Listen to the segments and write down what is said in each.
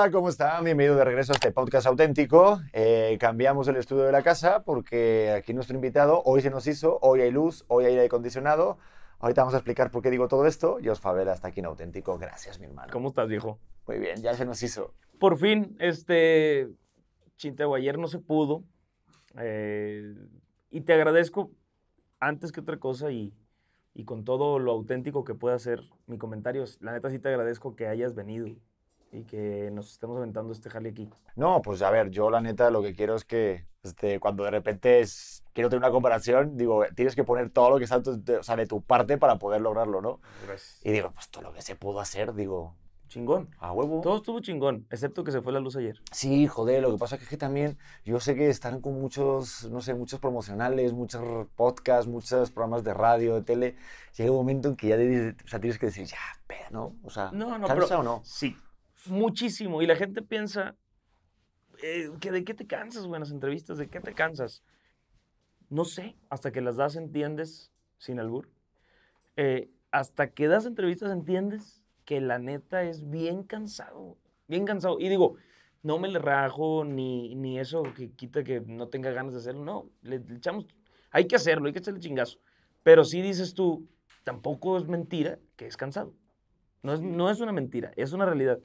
hola, ¿cómo están? Bienvenido de regreso a este podcast auténtico. Eh, cambiamos el estudio de la casa porque aquí nuestro invitado hoy se nos hizo, hoy hay luz, hoy hay aire acondicionado. Ahorita vamos a explicar por qué digo todo esto. Jos Favela está aquí en auténtico. Gracias, mi hermano. ¿Cómo estás, viejo? Muy bien, ya se nos hizo. Por fin, este. Chinteo, ayer no se pudo. eh, y te agradezco, antes que otra cosa, y, y con todo lo auténtico que pueda ser mi comentario, la neta sí te agradezco que hayas venido y que nos estemos aventando este jale aquí. No, pues a ver, yo la neta lo que quiero es que este, cuando de repente es- quiero tener una comparación, digo, tienes que poner todo lo que está tu- de, o sea, de tu parte para poder lograrlo, ¿no? Gracias. Y digo, pues todo lo que se pudo hacer, digo, Chingón. a huevo. Todo estuvo chingón, excepto que se fue la luz ayer. Sí, joder, lo que pasa es que también yo sé que están con muchos, no sé, muchos promocionales, muchos podcasts, muchos programas de radio, de tele. Llega un momento en que ya o sea, tienes que decir, ya, peda, ¿no? O sea, No, no, ¿cansa pero- o no? Sí, muchísimo. Y la gente piensa, eh, que ¿de qué te cansas, güey, en las entrevistas? ¿De qué te cansas? No sé, hasta que las das entiendes, sin albur. Eh, hasta que das entrevistas entiendes que la neta es bien cansado, bien cansado. Y digo, no me le rajo ni, ni eso que quita que no tenga ganas de hacerlo, no, le, echamos, hay que hacerlo, hay que echarle chingazo. Pero sí dices tú, tampoco es mentira que es cansado. No es, no es una mentira, es una realidad.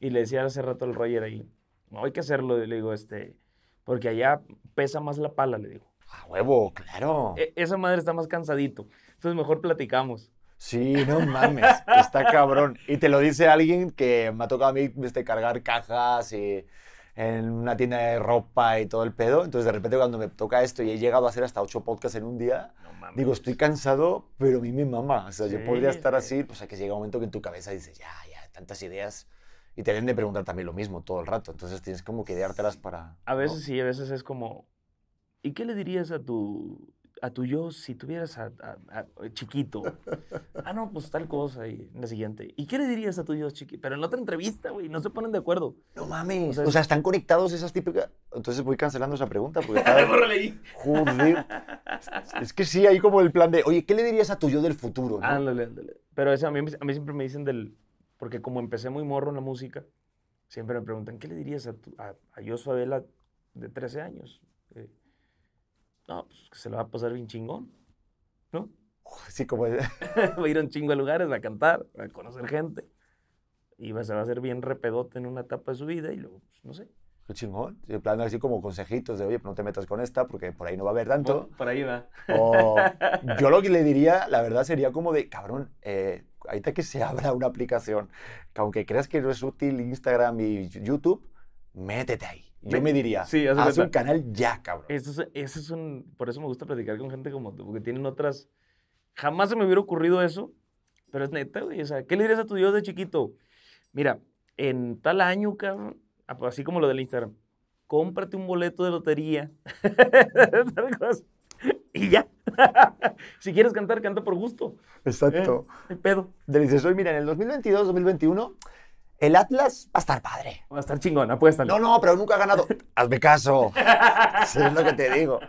Y le decía hace rato al Roger ahí, no hay que hacerlo, le digo, este, porque allá pesa más la pala, le digo. A huevo, claro. E- esa madre está más cansadito. Entonces mejor platicamos. Sí, no mames, está cabrón. Y te lo dice alguien que me ha tocado a mí este, cargar cajas y en una tienda de ropa y todo el pedo. Entonces, de repente, cuando me toca esto y he llegado a hacer hasta ocho podcasts en un día, No digo, estoy cansado, pero a mí me mama. O sea, yo Sí, podría estar sí. así, pues, a que llega un momento que en tu cabeza dices, ya, ya, tantas ideas. Y te deben de preguntar también lo mismo todo el rato. Entonces, tienes como que ideártelas para. A ¿no? veces sí, a veces es como, ¿y qué le dirías a tu, a tu yo si tuvieras a, a- a- chiquito? ah, no, pues tal cosa y la siguiente. ¿Y qué le dirías a tu yo chiquito? Pero en otra entrevista, güey, no se ponen de acuerdo. No mames. O sea, O sea, están conectados esas típicas. Entonces voy cancelando esa pregunta porque está. Joder. Es que sí, hay como el plan de, oye, ¿qué le dirías a tu yo del futuro? no? Ándale, ándale. Pero eso a mí, a mí siempre me dicen del... Porque como empecé muy morro en la música, siempre me preguntan, ¿qué le dirías a, tu, a, a Joshua Vela de 13 años? Eh, no, pues que se lo va a pasar bien chingón, ¿no? Sí, como. va a ir a un chingo de lugares, va a cantar, va a conocer gente. Y va, se va a hacer bien repedote en una etapa de su vida y luego, pues, no sé. Qué chingón. En plan, así como consejitos de, oye, pues no te metas con esta porque por ahí no va a haber tanto. Por, por ahí va. O yo lo que le diría, la verdad, sería como de, cabrón, eh, ahorita que se abra una aplicación, que aunque creas que no es útil Instagram y YouTube, métete ahí. Yo Me- diría, sí, haz haz un cuenta. canal ya, cabrón. Eso es, eso es un... Por eso me gusta platicar con gente como tú, porque tienen otras... Jamás se me hubiera ocurrido eso, pero es neta, güey. O sea, ¿qué le dirías a tu Dios de chiquito? Mira, en tal año, cabrón, así como lo del Instagram, cómprate un boleto de lotería. Tal cosa. Y ya. si quieres cantar, canta por gusto. Exacto. Eh, pedo. Oye, mira, en el 2022, 2021, el Atlas va a estar padre. Va a estar chingón, apuéstale. No, no, pero nunca ha ganado. Hazme caso. Eso es lo que te digo.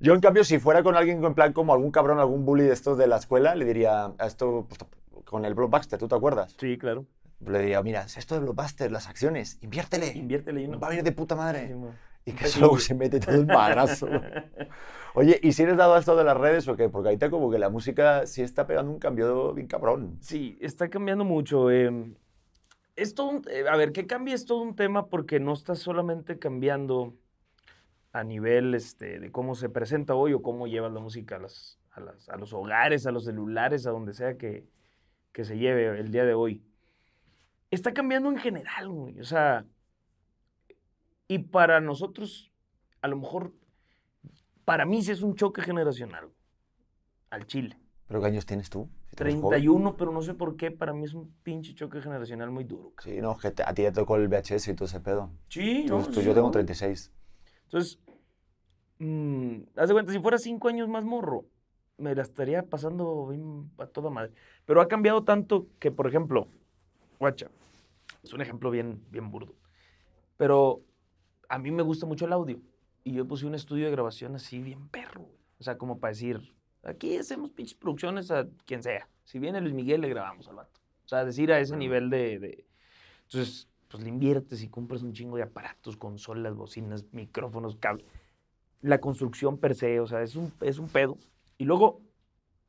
Yo, en cambio, si fuera con alguien en plan como algún cabrón, algún bully de estos de la escuela, le diría a esto pues, con el Blockbuster, ¿tú te acuerdas? Sí, claro. Le diría, mira, esto de Blockbuster, las acciones, inviértele. Inviértele y uno. Va a venir de puta Sí, madre. Y que luego se mete todo el madrazo. Oye, ¿y si eres dado a esto de las redes o qué? Porque ahorita como que la música sí está pegando un cambio bien cabrón. Sí, está cambiando mucho. em, es todo un- eh, a ver, que cambie es todo un tema porque no está solamente cambiando a nivel este, de cómo se presenta hoy o cómo llevas la música a, las, a, las- a los hogares, a los celulares, a donde sea que, que se lleve el día de hoy. Está cambiando en general, güey. O sea, y para nosotros, a lo mejor, para mí sí es un choque generacional. Al Chile. ¿Pero qué años tienes tú? Si tú eres joven. 31, pero no sé por qué, para mí es un pinche choque generacional muy duro. cabrón. Sí, no, que te- a ti ya te tocó el VHS y todo ese pedo. Sí, Tú- no, tú- sí, yo tengo no. 36. Entonces, mm, haz de cuenta, si fuera cinco años más morro, me la estaría pasando bien a toda madre. Pero ha cambiado tanto que, por ejemplo, guacha, es un ejemplo bien, bien burdo. Pero a mí me gusta mucho el audio. Y yo puse un estudio de grabación así bien perro. O sea, como para decir, aquí hacemos pinches producciones a quien sea. Si viene Luis Miguel, le grabamos al vato. O sea, decir a ese nivel de... de- Entonces, pues le inviertes y compras un chingo de aparatos, consolas, bocinas, micrófonos, cables. La construcción per se, o sea, es un, es un pedo. Y luego,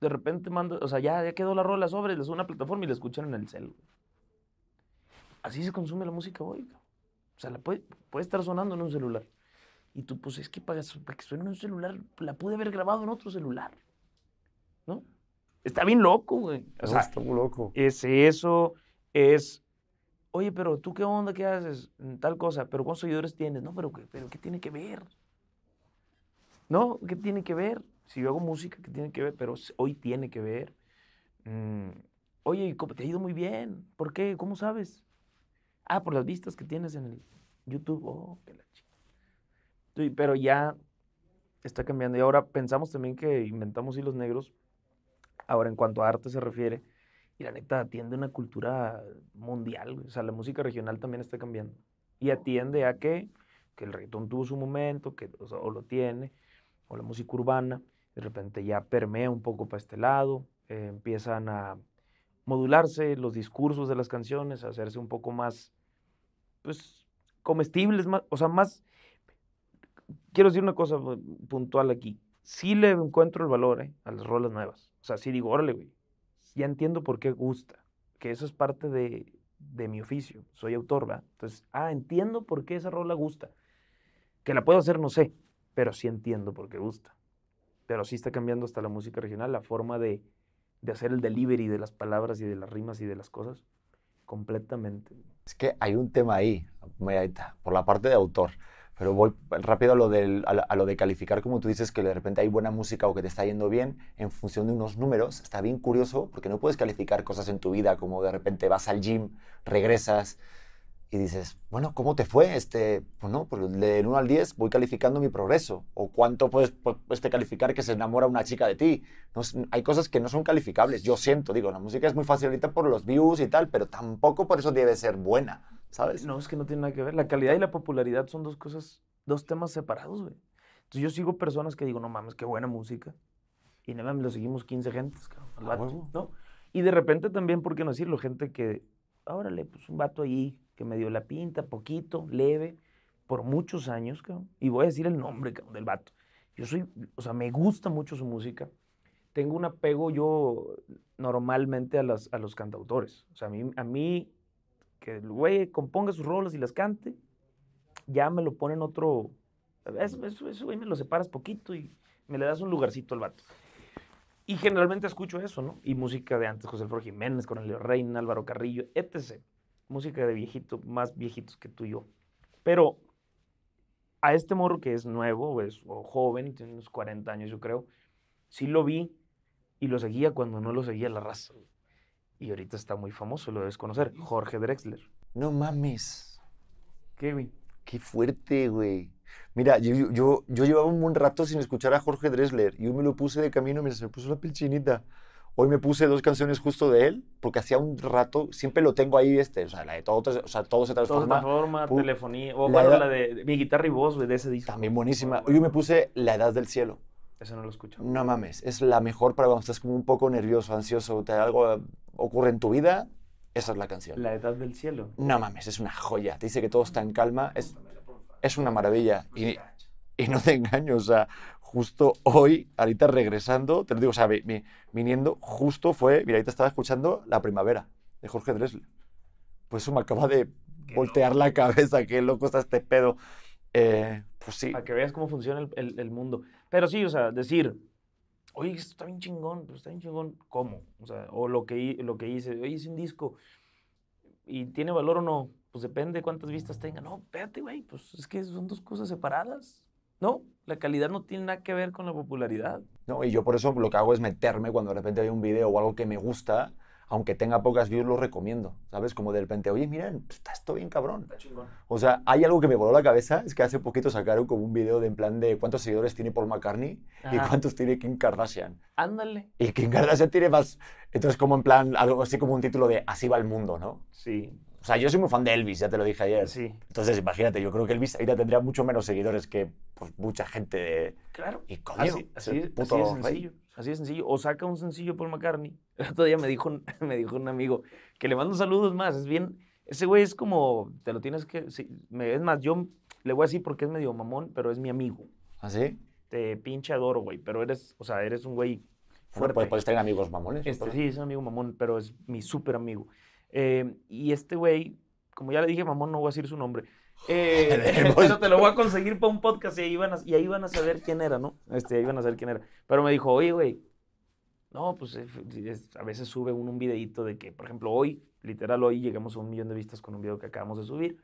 de repente mando, o sea, ya, ya quedó la rola sobre, les una plataforma y la escuchan en el cel. Así se consume la música hoy. O sea, la puede, puede estar sonando en un celular. Y tú, pues es que para, para que suene en un celular, la pude haber grabado en otro celular. ¿No? Está bien loco, güey. O sea, está muy loco. es eso, es, oye, pero tú qué onda, qué haces, tal cosa, pero cuántos seguidores tienes, no, pero, ¿qué- pero ¿qué tiene que ver? No, ¿qué tiene que ver? Si yo hago música, ¿qué tiene que ver? Pero hoy tiene que ver. Mm, oye, ¿y cómo- te ha ido muy bien, ¿por qué? ¿Cómo sabes? Ah, por las vistas que tienes en el YouTube, oh, qué la chi- Sí, pero ya está cambiando. Y ahora pensamos también que inventamos hilos negros. Ahora, en cuanto a arte se refiere, y la neta atiende una cultura mundial. O sea, la música regional también está cambiando. Y atiende a que, que el reggaetón tuvo su momento, que, o lo tiene, o la música urbana, de repente ya permea un poco para este lado, eh, empiezan a modularse los discursos de las canciones, a hacerse un poco más, pues, comestibles, más, o sea, más... Quiero decir una cosa puntual aquí. Sí le encuentro el valor eh, a las rolas nuevas. O sea, sí digo, órale, güey, ya entiendo por qué gusta, que eso es parte de, de mi oficio, soy autor, ¿va? Entonces, ah, entiendo por qué esa rola gusta. Que la puedo hacer, no sé, pero sí entiendo por qué gusta. Pero sí está cambiando hasta la música regional, la forma de, de hacer el delivery de las palabras y de las rimas y de las cosas, completamente. Es que hay un tema ahí, por la parte de autor. Pero voy rápido a lo, lo- a lo de calificar, como tú dices, que de repente hay buena música o que te está yendo bien en función de unos números. Está bien curioso porque no puedes calificar cosas en tu vida como de repente vas al gym, regresas y dices, bueno, ¿cómo te fue? Este, pues no, pues del 1 al 10 voy calificando mi progreso. O cuánto puedes pu- este, calificar que se enamora una chica de ti. No hay cosas que no son calificables. Yo siento, digo, la música es muy fácil ahorita por los views y tal, pero tampoco por eso debe ser buena, ¿sabes? No, es que no tiene nada que ver. La calidad y la popularidad son dos cosas, dos temas separados, güey. Entonces yo sigo personas que digo, no mames, qué buena música. Y no mames, lo seguimos 15 gentes, cabrón, al vato. ¿no? Y de repente también, ¿por qué no decirlo? Gente que, órale, pues un vato ahí que me dio la pinta, poquito, leve, por muchos años. Y voy a decir el nombre, del vato. Yo soy, o sea, me gusta mucho su música. Tengo un apego yo normalmente a, las, a los cantautores. O sea, a mí, a mí que el güey componga sus rolas y las cante, ya me lo ponen otro. Eso, eso, eso, güey, me lo separas poquito y me le das un lugarcito al vato. Y generalmente escucho eso, ¿no? Y música de antes, José Alfredo Jiménez, Cornelio Reina, Álvaro Carrillo, etc. Música de viejito, más viejitos que tú y yo. Pero a este morro que es nuevo o, es, o joven, tiene unos 40 años yo creo, sí lo vi y lo seguía cuando no lo seguía la raza. Y ahorita está muy famoso, lo debes conocer, Jorge Drexler. No mames. ¿Qué, güey? Qué fuerte, güey. Mira, yo, yo- yo, llevaba un buen rato sin escuchar a Jorge Dressler y yo me lo puse de camino, mira, se me puso la piel chinita. Hoy me puse dos canciones justo de él, porque hacía un rato, siempre lo tengo ahí, este, o sea, la de todo, o sea, todo se Todo se transforma. transforma, pu- telefonía, o la bueno, la de, de mi guitarra y voz, de ese disco. También buenísima. Hoy me puse La Edad del Cielo. Ese no lo escucho. No mames, es la mejor para cuando estás como un poco nervioso, ansioso, te algo ocurre en tu vida, esa es la canción. La edad del cielo. No mames, es una joya. Te dice que todo está en calma, es, es una maravilla. Y, y no te engaño, o sea, justo hoy, ahorita regresando, te lo digo, o sea, vi- viniendo, justo fue, mira, ahorita estaba escuchando La Primavera de Jorge Dressler. Pues eso me acaba de Qué voltear la cabeza, qué loco está este pedo. Eh, pues sí, Para que veas cómo funciona el, el- el mundo. Pero sí, o sea, decir, oye, esto está bien chingón, pero está bien chingón, ¿cómo? O sea, o lo que, lo que hice, oye, hice un disco y tiene valor o no, pues depende de cuántas vistas tenga. No, espérate, güey, pues es que son dos cosas separadas. No, la calidad no tiene nada que ver con la popularidad. ¿no? Y yo por eso lo que hago es meterme cuando de repente veo un video o algo que me gusta, aunque tenga pocas views, lo recomiendo, ¿sabes? Como de repente, oye, miren, está esto bien cabrón. Está chingón. O sea, hay algo que me voló la cabeza, es que hace poquito sacaron como un video de en plan de cuántos seguidores tiene Paul McCartney y cuántos tiene Kim Kardashian. Ándale. Y Kim Kardashian tiene más, entonces como en plan, algo así como un título de Así va el mundo, ¿no? Sí, O sea, yo soy muy fan de Elvis, ya te lo dije ayer. sí. Entonces, imagínate, yo creo que Elvis ahorita tendría mucho menos seguidores que pues, mucha gente de... Claro. Y coño, Así, es así, así puto de rey. sencillo. Así de sencillo. O saca un sencillo Paul McCartney. El otro día me dijo, me dijo un amigo que le mando saludos más. Es bien, Ese güey es como, te lo tienes que, sí, me- es más, yo le voy a decir porque es medio mamón, pero es mi amigo. ¿Así? Te pinche adoro, güey, pero eres, o sea, eres un güey Bueno, fuerte. pues puedes tener amigos mamones. Este, pues. sí, es un amigo mamón, pero es mi súper amigo. Eh, y este güey, como ya le dije mamón, no voy a decir su nombre. Eh, pero te lo voy a conseguir para un podcast y ahí, van a, y ahí van a saber quién era, ¿no? Este, ahí van a saber quién era. Pero me dijo, oye, güey, no, pues eh, es- a veces sube uno un videito de que, por ejemplo, hoy, literal, hoy llegamos a un millón de vistas con un video que acabamos de subir.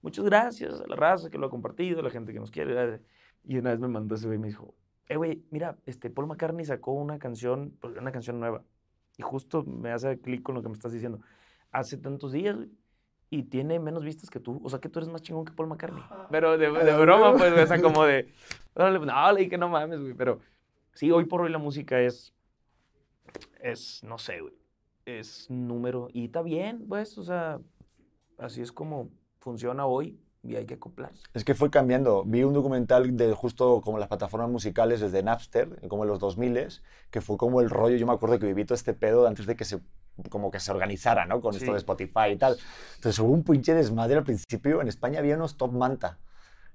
Muchas gracias a la raza que lo ha compartido, a la gente que nos quiere. Y una vez me mandó ese güey y me dijo, eh, güey, mira, este, Paul McCartney sacó una canción, pues, una canción nueva. Y justo me hace clic con lo que me estás diciendo. Hace tantos días, güey, y tiene menos vistas que tú. O sea, que tú eres más chingón que Paul McCartney. Pero de, de broma, pues, o sea, como de... No, le dije, no mames, güey. Pero sí, hoy por hoy la música es... Es, no sé, güey. Es número. Y está bien, pues, o sea, así es como funciona hoy y hay que acoplarse. Es que fue cambiando. Vi un documental de justo como las plataformas musicales desde Napster, como en los 2000 que fue como el rollo. Yo me acuerdo que viví todo este pedo antes de que se como que se organizara, ¿no? Con esto Sí. de Spotify y tal. Entonces hubo un pinche desmadre al principio. En España había unos Top Manta,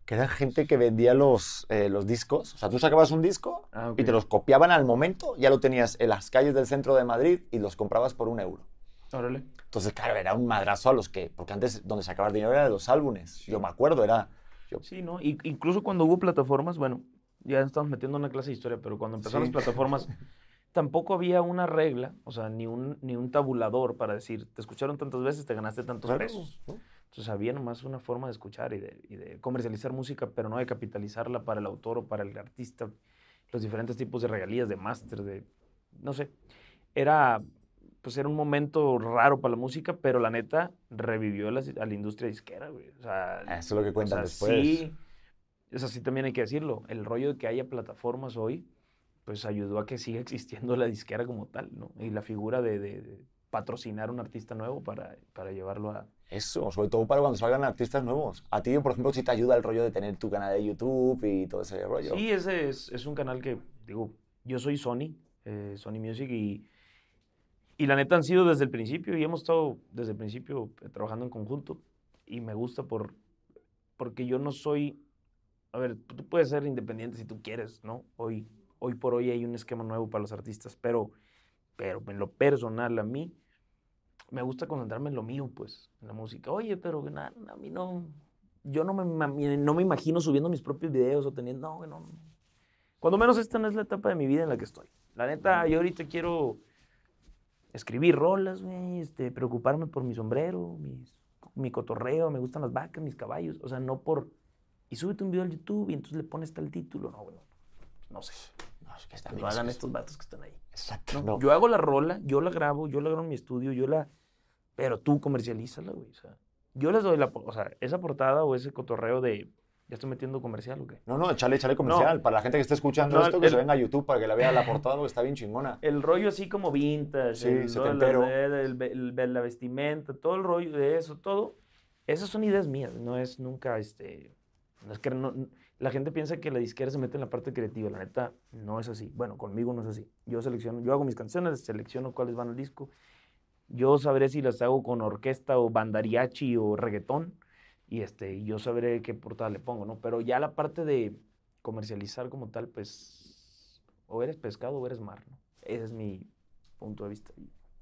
que eran gente que vendía los, eh, los discos. O sea, tú sacabas un disco Ah, y te los copiaban al momento. Ya lo tenías en las calles del centro de Madrid y los comprabas por un euro. Órale. Entonces, claro, era un madrazo a los que... Porque antes donde sacabas dinero era de los álbumes. Yo me acuerdo, era... Sí, ¿no? Y, incluso cuando hubo plataformas, bueno, ya estamos metiendo una clase de historia, pero cuando empezaron Sí. las plataformas, tampoco había una regla, o sea, ni un, ni un tabulador para decir, te escucharon tantas veces, te ganaste tantos Claro, pesos. ¿no? Entonces había nomás una forma de escuchar y de, y de comercializar música, pero no de capitalizarla para el autor o para el artista. Los diferentes tipos de regalías, de máster, de... no sé. Era, pues era un momento raro para la música, pero la neta revivió la- a la industria disquera, güey. O sea, Eso es lo que cuentan o sea, después. Sí, o sea, sí también hay que decirlo. El rollo de que haya plataformas hoy, pues ayudó a que siga existiendo la disquera como tal, ¿no? Y la figura de, de- de patrocinar a un artista nuevo para, para llevarlo a... Eso, sobre todo para cuando salgan artistas nuevos. A ti, por ejemplo, si te ayuda el rollo de tener tu canal de YouTube y todo ese rollo. Sí, ese es, es un canal que, digo, yo soy Sony, eh, Sony Music, y, y la neta han sido desde el principio, y hemos estado desde el principio trabajando en conjunto, y me gusta por, porque yo no soy, a ver, tú puedes ser independiente si tú quieres, ¿no? Hoy, hoy por hoy hay un esquema nuevo para los artistas, pero, pero en lo personal a mí, me gusta concentrarme en lo mío, pues, en la música. Oye, pero na- a mí no, yo no me, no me imagino subiendo mis propios videos o teniendo, no, no. Cuando menos esta no es la etapa de mi vida en la que estoy. La neta, yo ahorita quiero escribir rolas, güey, este, preocuparme por mi sombrero, mis- mi cotorreo, me gustan las vacas, mis caballos, o sea, no por, y súbete un video al YouTube y entonces le pones tal título, no, güey, no, no sé, No, es que está que bien, lo hagan estos vatos que están ahí. Exacto. ¿no? no. Yo hago la rola, yo la grabo, yo la grabo en mi estudio, yo la... Pero tú comercialízala, güey. O sea, yo les doy la... O sea, esa portada o ese cotorreo de... ¿Ya estoy metiendo comercial o qué? No, no, échale, échale comercial. Para la gente que esté escuchando No, esto, que el- se venga a YouTube para que la vea la portada porque está bien chingona. El rollo así como vintage, Sí, el, ¿no? Setentero. la, el- la vestimenta, todo el rollo de eso, todo. Esas son ideas mías, no es nunca, este... No es que no- la gente piensa que la disquera se mete en la parte creativa, la neta no es así. Bueno, conmigo no es así. Yo selecciono, yo hago mis canciones, selecciono cuáles van al disco. Yo sabré si las hago con orquesta o bandariachi o reggaetón y este, yo sabré qué portada le pongo, ¿no? Pero ya la parte de comercializar como tal, pues o eres pescado o eres mar, ¿no? Ese es mi punto de vista.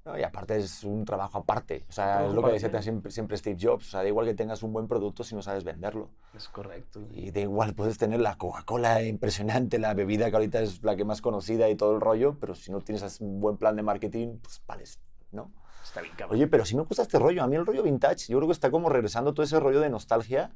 No, y aparte es un trabajo aparte. O sea, es lo que decía siempre, siempre Steve Jobs. O sea, da igual que tengas un buen producto si no sabes venderlo. Es correcto. Y da igual, puedes tener la Coca-Cola impresionante, la bebida que ahorita es la que más conocida y todo el rollo, pero si no tienes un buen plan de marketing, pues vales, ¿no? Está bien, cabrón. Oye, pero sí me gusta este rollo. A mí el rollo vintage, yo creo que está como regresando todo ese rollo de nostalgia.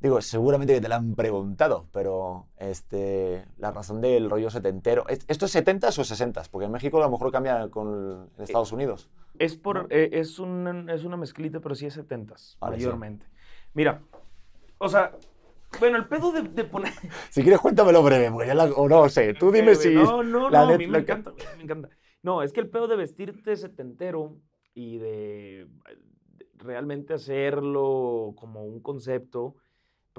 Digo, seguramente que te lo han preguntado, pero este, la razón del rollo setentero. ¿es- ¿Esto es 70s o 60s? Porque en México a lo mejor cambia con en Estados Unidos. Es, por, eh, es, una, es una mezclita, pero sí es 70s, Vale, sí. mayormente. Mira, o sea, bueno, el pedo de, de poner... Si quieres, cuéntamelo breve, porque ya la- o no sé. Tú dime Eh, si. No, no, la no, a net- mí la me que- encanta, me encanta. No, es que el pedo de vestirte setentero y de realmente hacerlo como un concepto,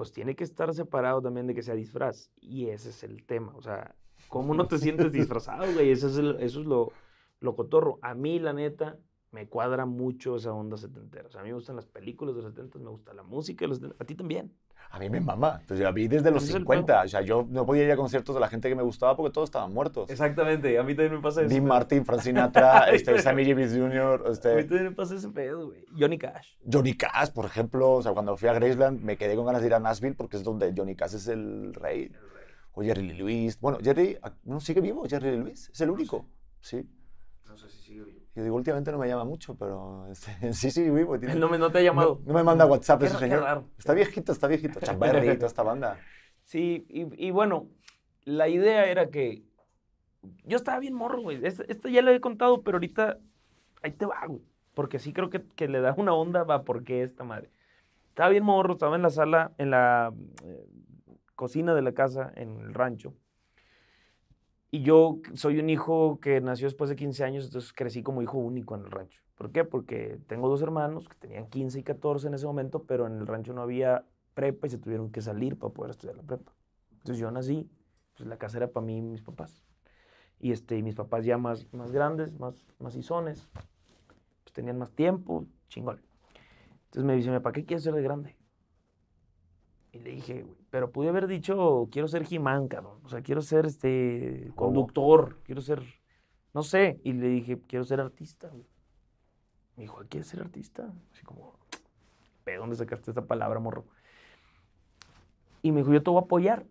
pues tiene que estar separado también de que sea disfraz. Y ese es el tema, o sea, ¿cómo no te sientes disfrazado, güey? Eso es, el- eso es lo, lo cotorro. A mí, la neta, me cuadra mucho esa onda setentera. O sea, a mí me gustan las películas de los setentas, me gusta la música de los setentas. A ti también. A mí me mama. Entonces, a mí desde los Ese es el 50. O sea, yo no podía ir a conciertos de la gente que me gustaba porque todos estaban muertos. Exactamente, a mí también me pasa eso. Dean Martin, Frank Sinatra, este, Sammy Davis Jr., A mí este, también me pasa ese pedo, güey. Johnny Cash. Johnny Cash, por ejemplo. O sea, cuando fui a Graceland me quedé con ganas de ir a Nashville porque es donde Johnny Cash es el rey. O Jerry Lee Lewis. Bueno, Jerry, ¿no sigue vivo Jerry Lee Lewis? Es el único. Sí. No sé si sigue vivo. Yo digo, últimamente no me llama mucho, pero este, sí, sí, vivo. tiene- No me, no te ha llamado. No, no me manda WhatsApp ese señor. raro. Está viejito, está viejito. Chamberry y toda esta banda. Sí, y, y bueno, la idea era que yo estaba bien morro, güey. Esta ya lo he contado, pero ahorita ahí te va, güey. Porque sí creo que, que le da una onda, va, ¿por qué esta madre? Estaba bien morro, estaba en la sala, en la eh, cocina de la casa, en el rancho. Y yo soy un hijo que nació después de 15 años, entonces crecí como hijo único en el rancho. ¿Por qué? Porque tengo dos hermanos que tenían 15 y 14 en ese momento, pero en el rancho no había prepa y se tuvieron que salir para poder estudiar la prepa. Entonces yo nací, pues la casa era para mí y mis papás. Y este, mis papás ya más, más grandes, más macizones, pues tenían más tiempo, chingón. Entonces me dice, ¿para qué quieres ser de grande? Y le dije, "Güey, pero pude haber dicho, quiero ser Jimán, cabrón. O sea, quiero ser este conductor, quiero ser, no sé. Y le dije, quiero ser artista. güey". Me dijo, ¿quieres ser artista? Así como, ¿de dónde sacaste esta palabra, morro? Y me dijo, yo te voy a apoyar.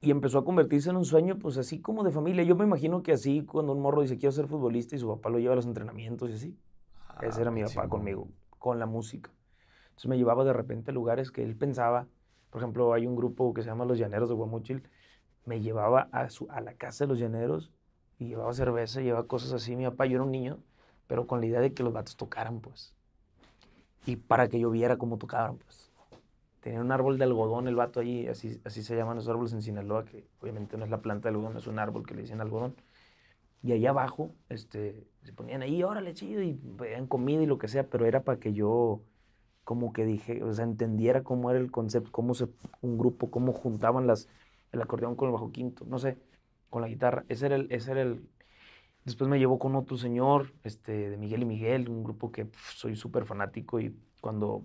Y empezó a convertirse en un sueño, pues así como de familia. Yo me imagino que así, cuando un morro dice, quiero ser futbolista y su papá lo lleva a los entrenamientos y así. Ese era mi papá conmigo, con la música. Entonces me llevaba de repente a lugares que él pensaba. Por ejemplo, hay un grupo que se llama Los Llaneros de Guamuchil. Me llevaba a, su, a la casa de los llaneros y llevaba cerveza, llevaba cosas así. Mi papá, yo era un niño, pero con la idea de que los vatos tocaran, pues. Y para que yo viera cómo tocaban, pues. Tenía un árbol de algodón el vato ahí, así, así se llaman los árboles en Sinaloa, que obviamente no es la planta de algodón, es un árbol que le dicen algodón. Y ahí abajo, este, se ponían ahí, órale, chido, y pedían comida y lo que sea, pero era para que yo, como que dije, o sea, entendiera cómo era el concepto, cómo se, un grupo, cómo juntaban las, el acordeón con el bajo quinto, no sé, con la guitarra. Ese era el, ese era el, Después me llevó con otro señor, este, de Miguel y Miguel, un grupo que soy súper fanático y cuando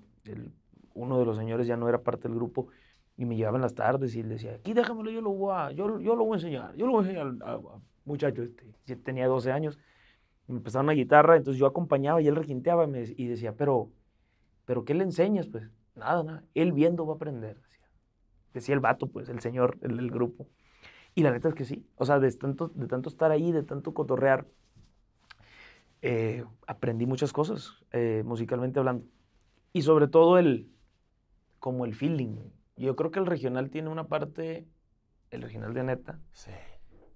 uno de los señores ya no era parte del grupo y me llevaba en las tardes y él decía, aquí déjamelo, yo lo voy a, yo, yo lo voy a enseñar, yo lo voy a enseñar a- a muchacho este. Yo tenía 12 años, me empezaron una guitarra, entonces yo acompañaba y él requinteaba y decía, pero, pero ¿qué le enseñas? Pues nada, nada, él viendo va a aprender, decía. Decía el vato, pues, el señor, el del grupo. Y la neta es que sí. O sea, de tanto, de tanto estar ahí, de tanto cotorrear, eh, aprendí muchas cosas, eh, musicalmente hablando. Y sobre todo el, como el feeling. Yo creo que el regional tiene una parte, el regional de neta, Sí.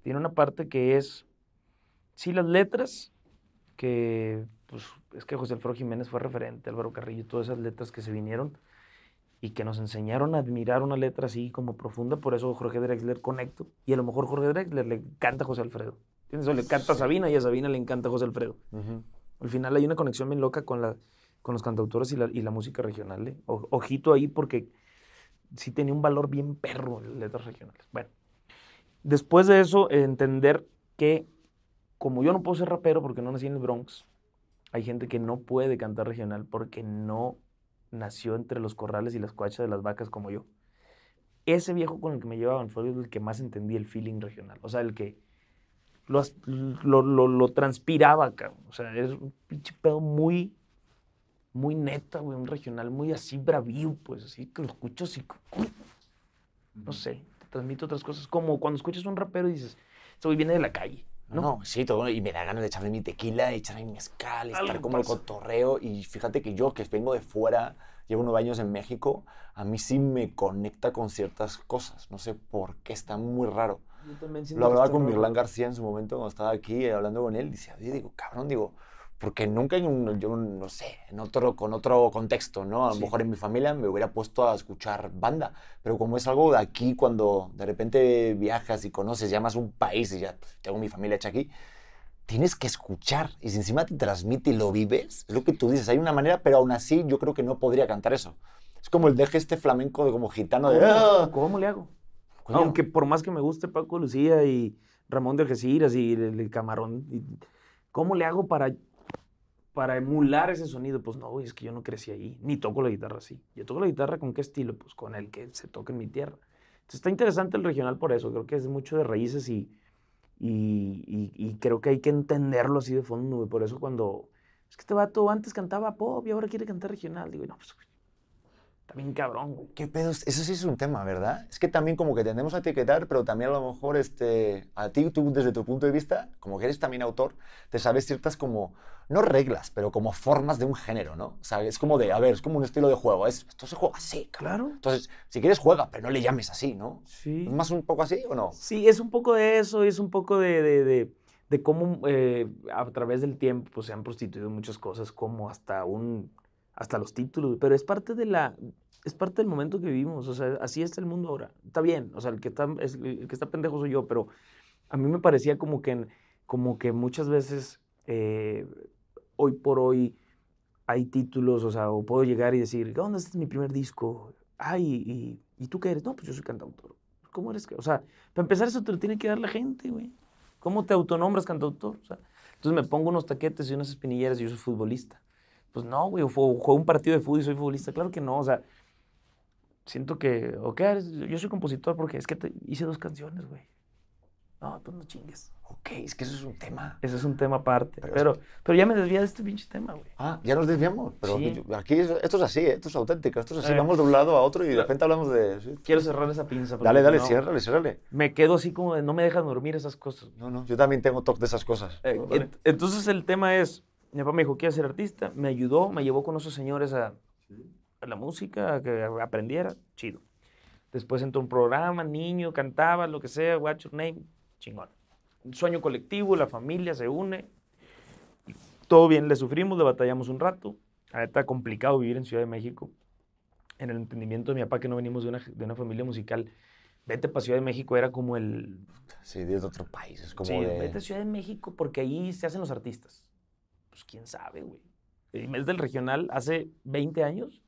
tiene una parte que es, sí, las letras, que pues es que José Alfredo Jiménez fue referente, Álvaro Carrillo, todas esas letras que se vinieron y que nos enseñaron a admirar una letra así como profunda, por eso Jorge Drexler conecto, y a lo mejor Jorge Drexler le encanta a José Alfredo, ¿entiendes? O le encanta a. Sabina y a Sabina le encanta a José Alfredo. Ujú. Al final hay una conexión bien loca con, la, con los cantautores y la, y la música regional. ¿eh? O- ojito ahí porque sí tenía un valor bien perro las letras regionales. Bueno, después de eso, entender que como yo no puedo ser rapero porque no nací en el Bronx, hay gente que no puede cantar regional porque no nació entre los corrales y las cuachas de las vacas como yo. Ese viejo con el que me llevaban fue el que más entendía el feeling regional. O sea, el que lo, lo, lo- lo transpiraba, cabrón. O sea, es un pinche pedo muy, muy neta, güey, un regional muy así bravío, pues, así que lo escucho así, no sé, te transmite otras cosas. Como cuando escuchas a un rapero y dices, este güey viene de la calle, ¿no? No, sí, todo. Y me da ganas de echarme mi tequila, echarme mi mezcal, estar como el cotorreo. Y fíjate que yo, que vengo de fuera, llevo nueve años en México, a mí sí me conecta con ciertas cosas. No sé por qué, está muy raro. Yo también siento Lo hablaba con. Mirlán García en su momento cuando estaba aquí hablando con él. Decía, oye, digo, cabrón, digo, porque nunca en un, yo no sé, en otro, con otro contexto, ¿no? A lo Sí. mejor en mi familia me hubiera puesto a escuchar banda, pero como es algo de aquí, cuando de repente viajas y conoces, llamas un país y ya pues, tengo mi familia hecha aquí, tienes que escuchar y si encima te transmite y lo vives, es lo que tú dices, hay una manera, pero aún así yo creo que no podría cantar eso. Es como el deje este flamenco de como gitano de... ¿Cómo, "Ah". cómo le hago? Coño, Aunque por más que me guste Paco Lucía y Ramón de Algeciras y el, el Camarón, y- ¿cómo le hago para, para emular ese sonido, pues no, es que yo no crecí ahí, ni toco la guitarra así. Yo toco la guitarra con qué estilo, pues con el que se toca en mi tierra. Entonces está interesante el regional por eso, creo que es mucho de raíces y, y, creo que hay que entenderlo así de fondo. Por eso cuando, es que este vato antes cantaba pop y ahora quiere cantar regional, digo, no, pues también cabrón, güey. ¿Qué pedo? Eso sí es un tema, ¿verdad? Es que también como que tendemos a etiquetar, pero también a lo mejor este, a ti, tú desde tu punto de vista, como que eres también autor, te sabes ciertas como, no reglas, pero como formas de un género, ¿no? O sea, es como de, a ver, es como un estilo de juego, es, esto se juega así, claro. Entonces, si quieres juega, pero no le llames así, ¿no? Sí. ¿Es más un poco así o no? Sí, es un poco de eso, es un poco de, de, de, de cómo eh, a través del tiempo pues, se han prostituido muchas cosas, como hasta un hasta los títulos, pero es parte de la es parte del momento que vivimos, o sea, así está el mundo ahora. Está bien, o sea, el que está el que está pendejo soy yo, pero a mí me parecía como que como que muchas veces eh, hoy por hoy hay títulos, o sea, o puedo llegar y decir, ¿dónde este es mi primer disco? Ay, y, y, tú qué eres? No, pues yo soy cantautor. ¿Cómo eres? O sea, para empezar eso te lo tiene que dar la gente, güey. ¿Cómo te autonombras cantautor? O sea, entonces me pongo unos taquetes y unas espinilleras y yo soy futbolista. Pues no, güey, juego un partido de fútbol y soy futbolista. Claro que no, o sea, siento que, ok, yo soy compositor porque es que te hice dos canciones, güey. No, pues no chingues. Ok, es que eso es un tema. Ese es un tema aparte. Pero, pero, ya me desvía de este pinche tema, güey. Ah, ya nos desviamos. Pero aquí esto es así, ¿eh? esto es auténtico, esto es así. Eh. Vamos de un lado a otro y de repente hablamos de. Quiero cerrar esa pinza. Dale, dale, ciérrale, ciérrale. Me quedo así como de no me dejan dormir esas cosas. No, no, yo también tengo toque de esas cosas. Eh, entonces el tema es mi papá me dijo, quiero ser artista, me ayudó, me llevó con esos señores a, la música, a que aprendiera, chido. Después entró un programa, niño, cantaba, lo que sea, what's your name, chingón. Un sueño colectivo, la familia se une, todo bien, le sufrimos, le batallamos un rato. Está complicado vivir en Ciudad de México. En el entendimiento de mi papá, que no venimos de una, de una familia musical, vete para Ciudad de México era como el... Sí, de otro país, es como sí, vete a Ciudad de México porque ahí se hacen los artistas pues quién sabe, güey. El mes del regional hace 20 años,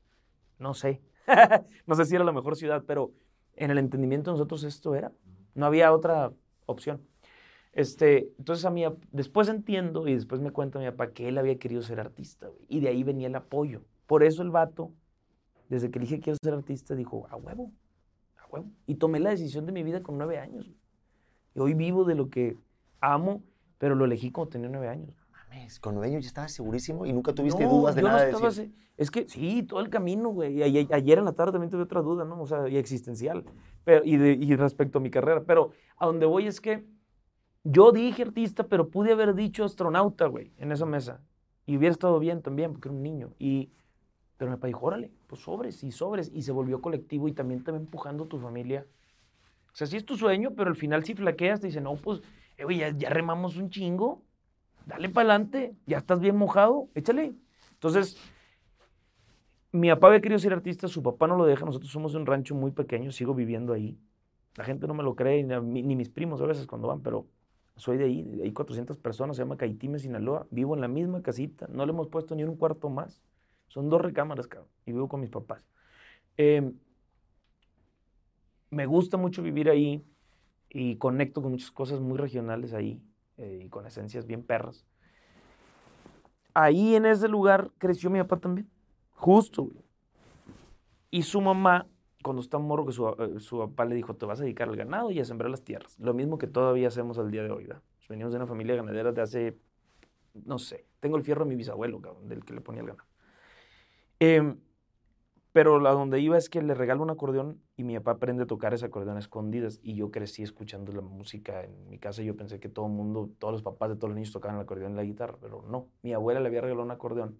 no sé. no sé si era la mejor ciudad, pero en el entendimiento de nosotros esto era. No había otra opción. Este, entonces a mí, después entiendo y después me cuenta mi papá que él había querido ser artista, güey, y de ahí venía el apoyo. Por eso el vato, desde que dije quiero ser artista, dijo, a huevo, a huevo. Y tomé la decisión de mi vida con nueve años. Y hoy vivo de lo que amo, pero lo elegí cuando tenía nueve años con nueve años ya estabas segurísimo y nunca tuviste dudas de nada. No de Es que sí, todo el camino, güey. ayer en la tarde también tuve otra duda, ¿no? O sea, y existencial. Pero, y, y respecto a mi carrera. Pero a donde voy es que yo dije artista, pero pude haber dicho astronauta, güey, en esa mesa. Y hubiera estado bien también, porque era un niño. Y, pero mi papá dijo, órale, pues sobres y sobres. Y se volvió colectivo y también te va empujando tu familia. O sea, sí es tu sueño, pero al final si flaqueas, te dicen, no, pues, eh, güey, ya, ya remamos un chingo dale para adelante, ya estás bien mojado, échale. Entonces, mi papá había querido ser artista, su papá no lo deja, nosotros somos de un rancho muy pequeño, sigo viviendo ahí. La gente no me lo cree, ni, mis primos a veces cuando van, pero soy de ahí, hay 400 personas, se llama Caitime, Sinaloa, vivo en la misma casita, no le hemos puesto ni un cuarto más, son dos recámaras, y vivo con mis papás. Em, me gusta mucho vivir ahí y conecto con muchas cosas muy regionales ahí. Eh, y con esencias bien perras. Ahí en ese lugar creció mi papá también. Justo. Y su mamá, cuando está morro, que su, eh, su, papá le dijo, te vas a dedicar al ganado y a sembrar las tierras. Lo mismo que todavía hacemos al día de hoy, ¿verdad? Venimos de una familia ganadera de hace, no sé, tengo el fierro de mi bisabuelo, del que le ponía el ganado. Eh, pero la donde iba es que le regalo un acordeón y mi papá aprende a tocar ese acordeón a escondidas y yo crecí escuchando la música en mi casa. Yo pensé que todo el mundo, todos los papás de todos los niños tocaban el acordeón y la guitarra, pero no. Mi abuela le había regalado un acordeón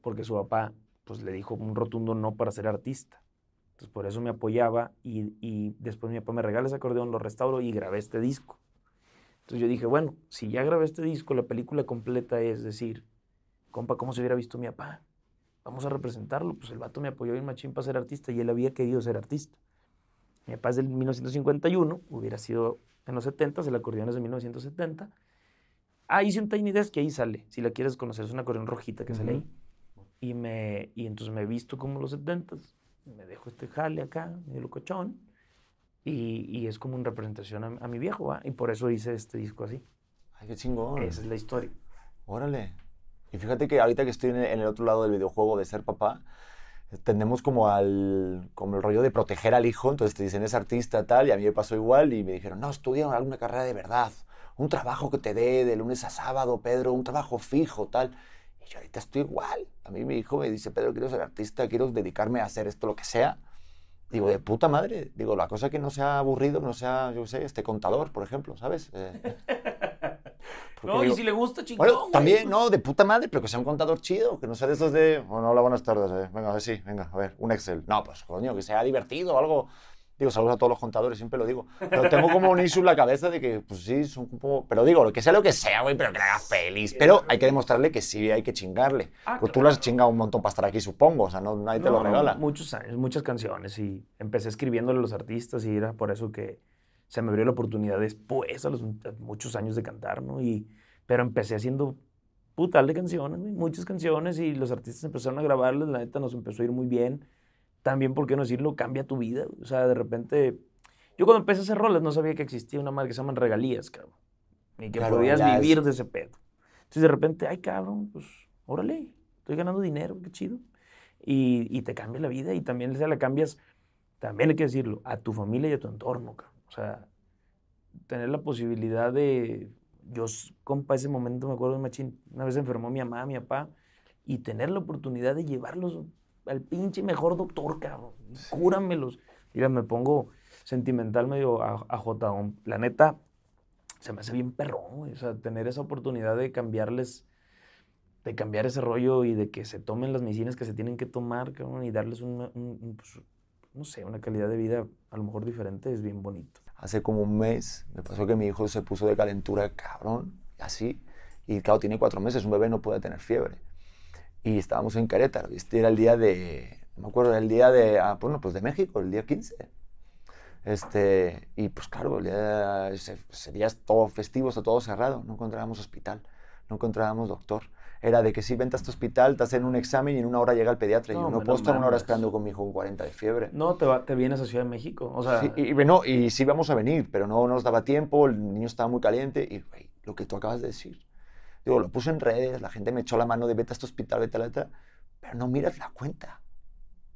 porque su papá pues le dijo un rotundo no para ser artista. Entonces por eso me apoyaba y, y después mi papá me regala ese acordeón, lo restauro y grabé este disco. Entonces yo dije, bueno, si ya grabé este disco, la película completa es decir, compa, ¿cómo se hubiera visto mi papá? Vamos a representarlo. Pues el vato me apoyó bien machín para ser artista y él había querido ser artista. Mi papá es del 1951, hubiera sido en los 70, el acordeón es de 1970. Ah, hice un Tiny Desk que ahí sale, si la quieres conocer, es una acordeón rojita que sale ahí. Y, me, y entonces me he visto como los 70, me dejo este jale acá, medio locochón, y, y es como una representación a, mi viejo, y por eso hice este disco así. Ay, qué chingón. Esa es la historia. Órale. Y fíjate que ahorita que estoy en el otro lado del videojuego de ser papá, tendemos como al como el rollo de proteger al hijo, entonces te dicen es artista tal, y a mí me pasó igual y me dijeron, no, estudia alguna carrera de verdad, un trabajo que te dé de lunes a sábado, Pedro, un trabajo fijo, tal. Y yo ahorita estoy igual. A mí mi hijo me dice, Pedro, quiero ser artista, quiero dedicarme a hacer esto, lo que sea. Digo, de puta madre. Digo, la cosa que no sea aburrido, no sea, yo sé, este contador, por ejemplo, ¿sabes? Eh, no, y si le gusta, chingón, Bueno, también, no, de puta madre, pero que sea un contador chido, que no sea de esos de, bueno, hola, buenas tardes, eh. venga, a ver, sí, venga, a ver, un Excel. No, pues, coño, que sea divertido, algo. Digo, saludos a todos los contadores, siempre lo digo. Pero tengo como un issue en la cabeza de que, pues sí, son un poco... Pero digo, lo que sea lo que sea, güey, pero que le haga feliz. Pero hay que demostrarle que sí hay que chingarle. Ah, pues tú lo has chingado un montón para estar aquí, supongo. O sea, no, nadie te No, lo no, regala. muchos años, muchas canciones y empecé escribiéndole a los artistas y era por eso que se me abrió la oportunidad después, a los a muchos años de cantar, ¿no? Y, pero empecé haciendo putal de canciones, güey, muchas canciones y los artistas empezaron a grabarlas, la neta nos empezó a ir muy bien. También, ¿por qué no decirlo? Cambia tu vida. O sea, de repente, yo cuando empecé a hacer roles no sabía que existía una marca que se llaman regalías, cabrón. Y que Claro, podías ya es- vivir de ese pedo. Entonces de repente, ay, cabrón, pues, órale, estoy ganando dinero, qué chido. Y, y te cambia la vida y también se la cambias, también hay que decirlo, a tu familia y a tu entorno, cabrón. O sea, tener la posibilidad de, yo, compa, ese momento me acuerdo de machín, una vez enfermó mi mamá, mi papá, y tener la oportunidad de llevarlos al pinche mejor doctor, cabrón. Cúramelos. Mira, me pongo sentimental medio a, a J. La neta, se me hace bien perrón, güey. O sea, tener esa oportunidad de cambiarles, de cambiar ese rollo y de que se tomen las medicinas que se tienen que tomar, cabrón, y darles una- un, un, pues, no sé, una calidad de vida a lo mejor diferente, es bien bonito. Hace como un mes me pasó que mi hijo se puso de calentura, cabrón, así. Y claro, tiene cuatro meses, un bebé no puede tener fiebre. Y estábamos en Querétaro, y este era el día de, no me acuerdo, era el día de, ah, bueno, pues de México, el día 15. Este, y pues claro, el día, ese, ese día todo festivo, está todo cerrado, no encontrábamos hospital, no encontrábamos doctor. Era de que si vente a este hospital, te hacen un examen y en una hora llega el pediatra. y No, yo no puedo no estar una hora esperando con mi hijo con 40 de fiebre. No, te, va- te vienes a Ciudad de México. O sea, Sí, y, y bueno, y sí íbamos a venir, pero no nos daba tiempo, el niño estaba muy caliente y, güey, lo que tú acabas de decir. Digo, lo puse en redes, la gente me echó la mano de vete a este hospital, vete a la otra, pero no miras la cuenta.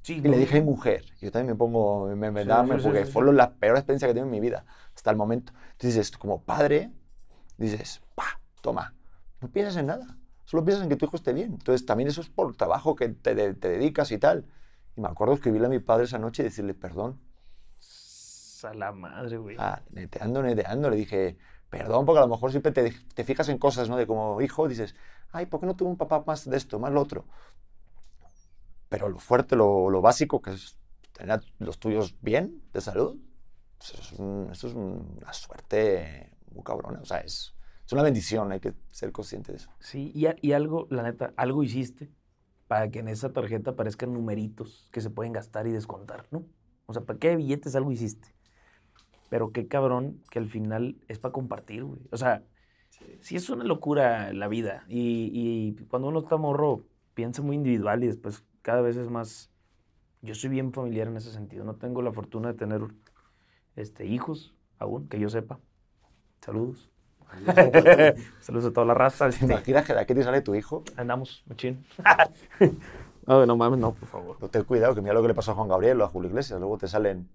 sí, Y no, le dije a mi mujer, yo también me pongo, me, me Sí, da, sí, me- porque fue la peor experiencia que he tenido en mi vida hasta el momento. Entonces dices, como padre, dices, pa, toma, no piensas en nada, solo piensas en que tu hijo esté bien. Entonces también eso es por el trabajo que te, de- te dedicas y tal. Y me acuerdo escribirle a mi padre esa noche y decirle, perdón, A la madre, güey. Ah, neteando, neteando, le dije, perdón, porque a lo mejor siempre te, te fijas en cosas, ¿no? De como hijo, dices, ay, ¿por qué no tuve un papá más de esto, más lo otro? Pero lo fuerte, lo, lo básico, que es tener a los tuyos bien, de salud, pues eso es, un- eso es una suerte muy cabrona. O sea, es, es una bendición, hay que ser consciente de eso. Sí, y, algo, la neta, algo hiciste para que en esa tarjeta aparezcan numeritos que se pueden gastar y descontar, ¿no? O sea, ¿para qué billetes algo hiciste? Pero qué cabrón que al final es para compartir, güey. O sea, sí. es una locura la vida. Y, y cuando uno está morro, piensa muy individual y después cada vez es más... Yo soy bien familiar en ese sentido. No tengo la fortuna de tener este, hijos aún, que yo sepa. Saludos. Saludos a toda la raza. ¿Te este, imaginas que de aquí te sale tu hijo? Andamos, machín. no, no mames, no, por favor. Pero ten cuidado, que mira lo que le pasó a Juan Gabriel o a Julio Iglesias, luego te salen...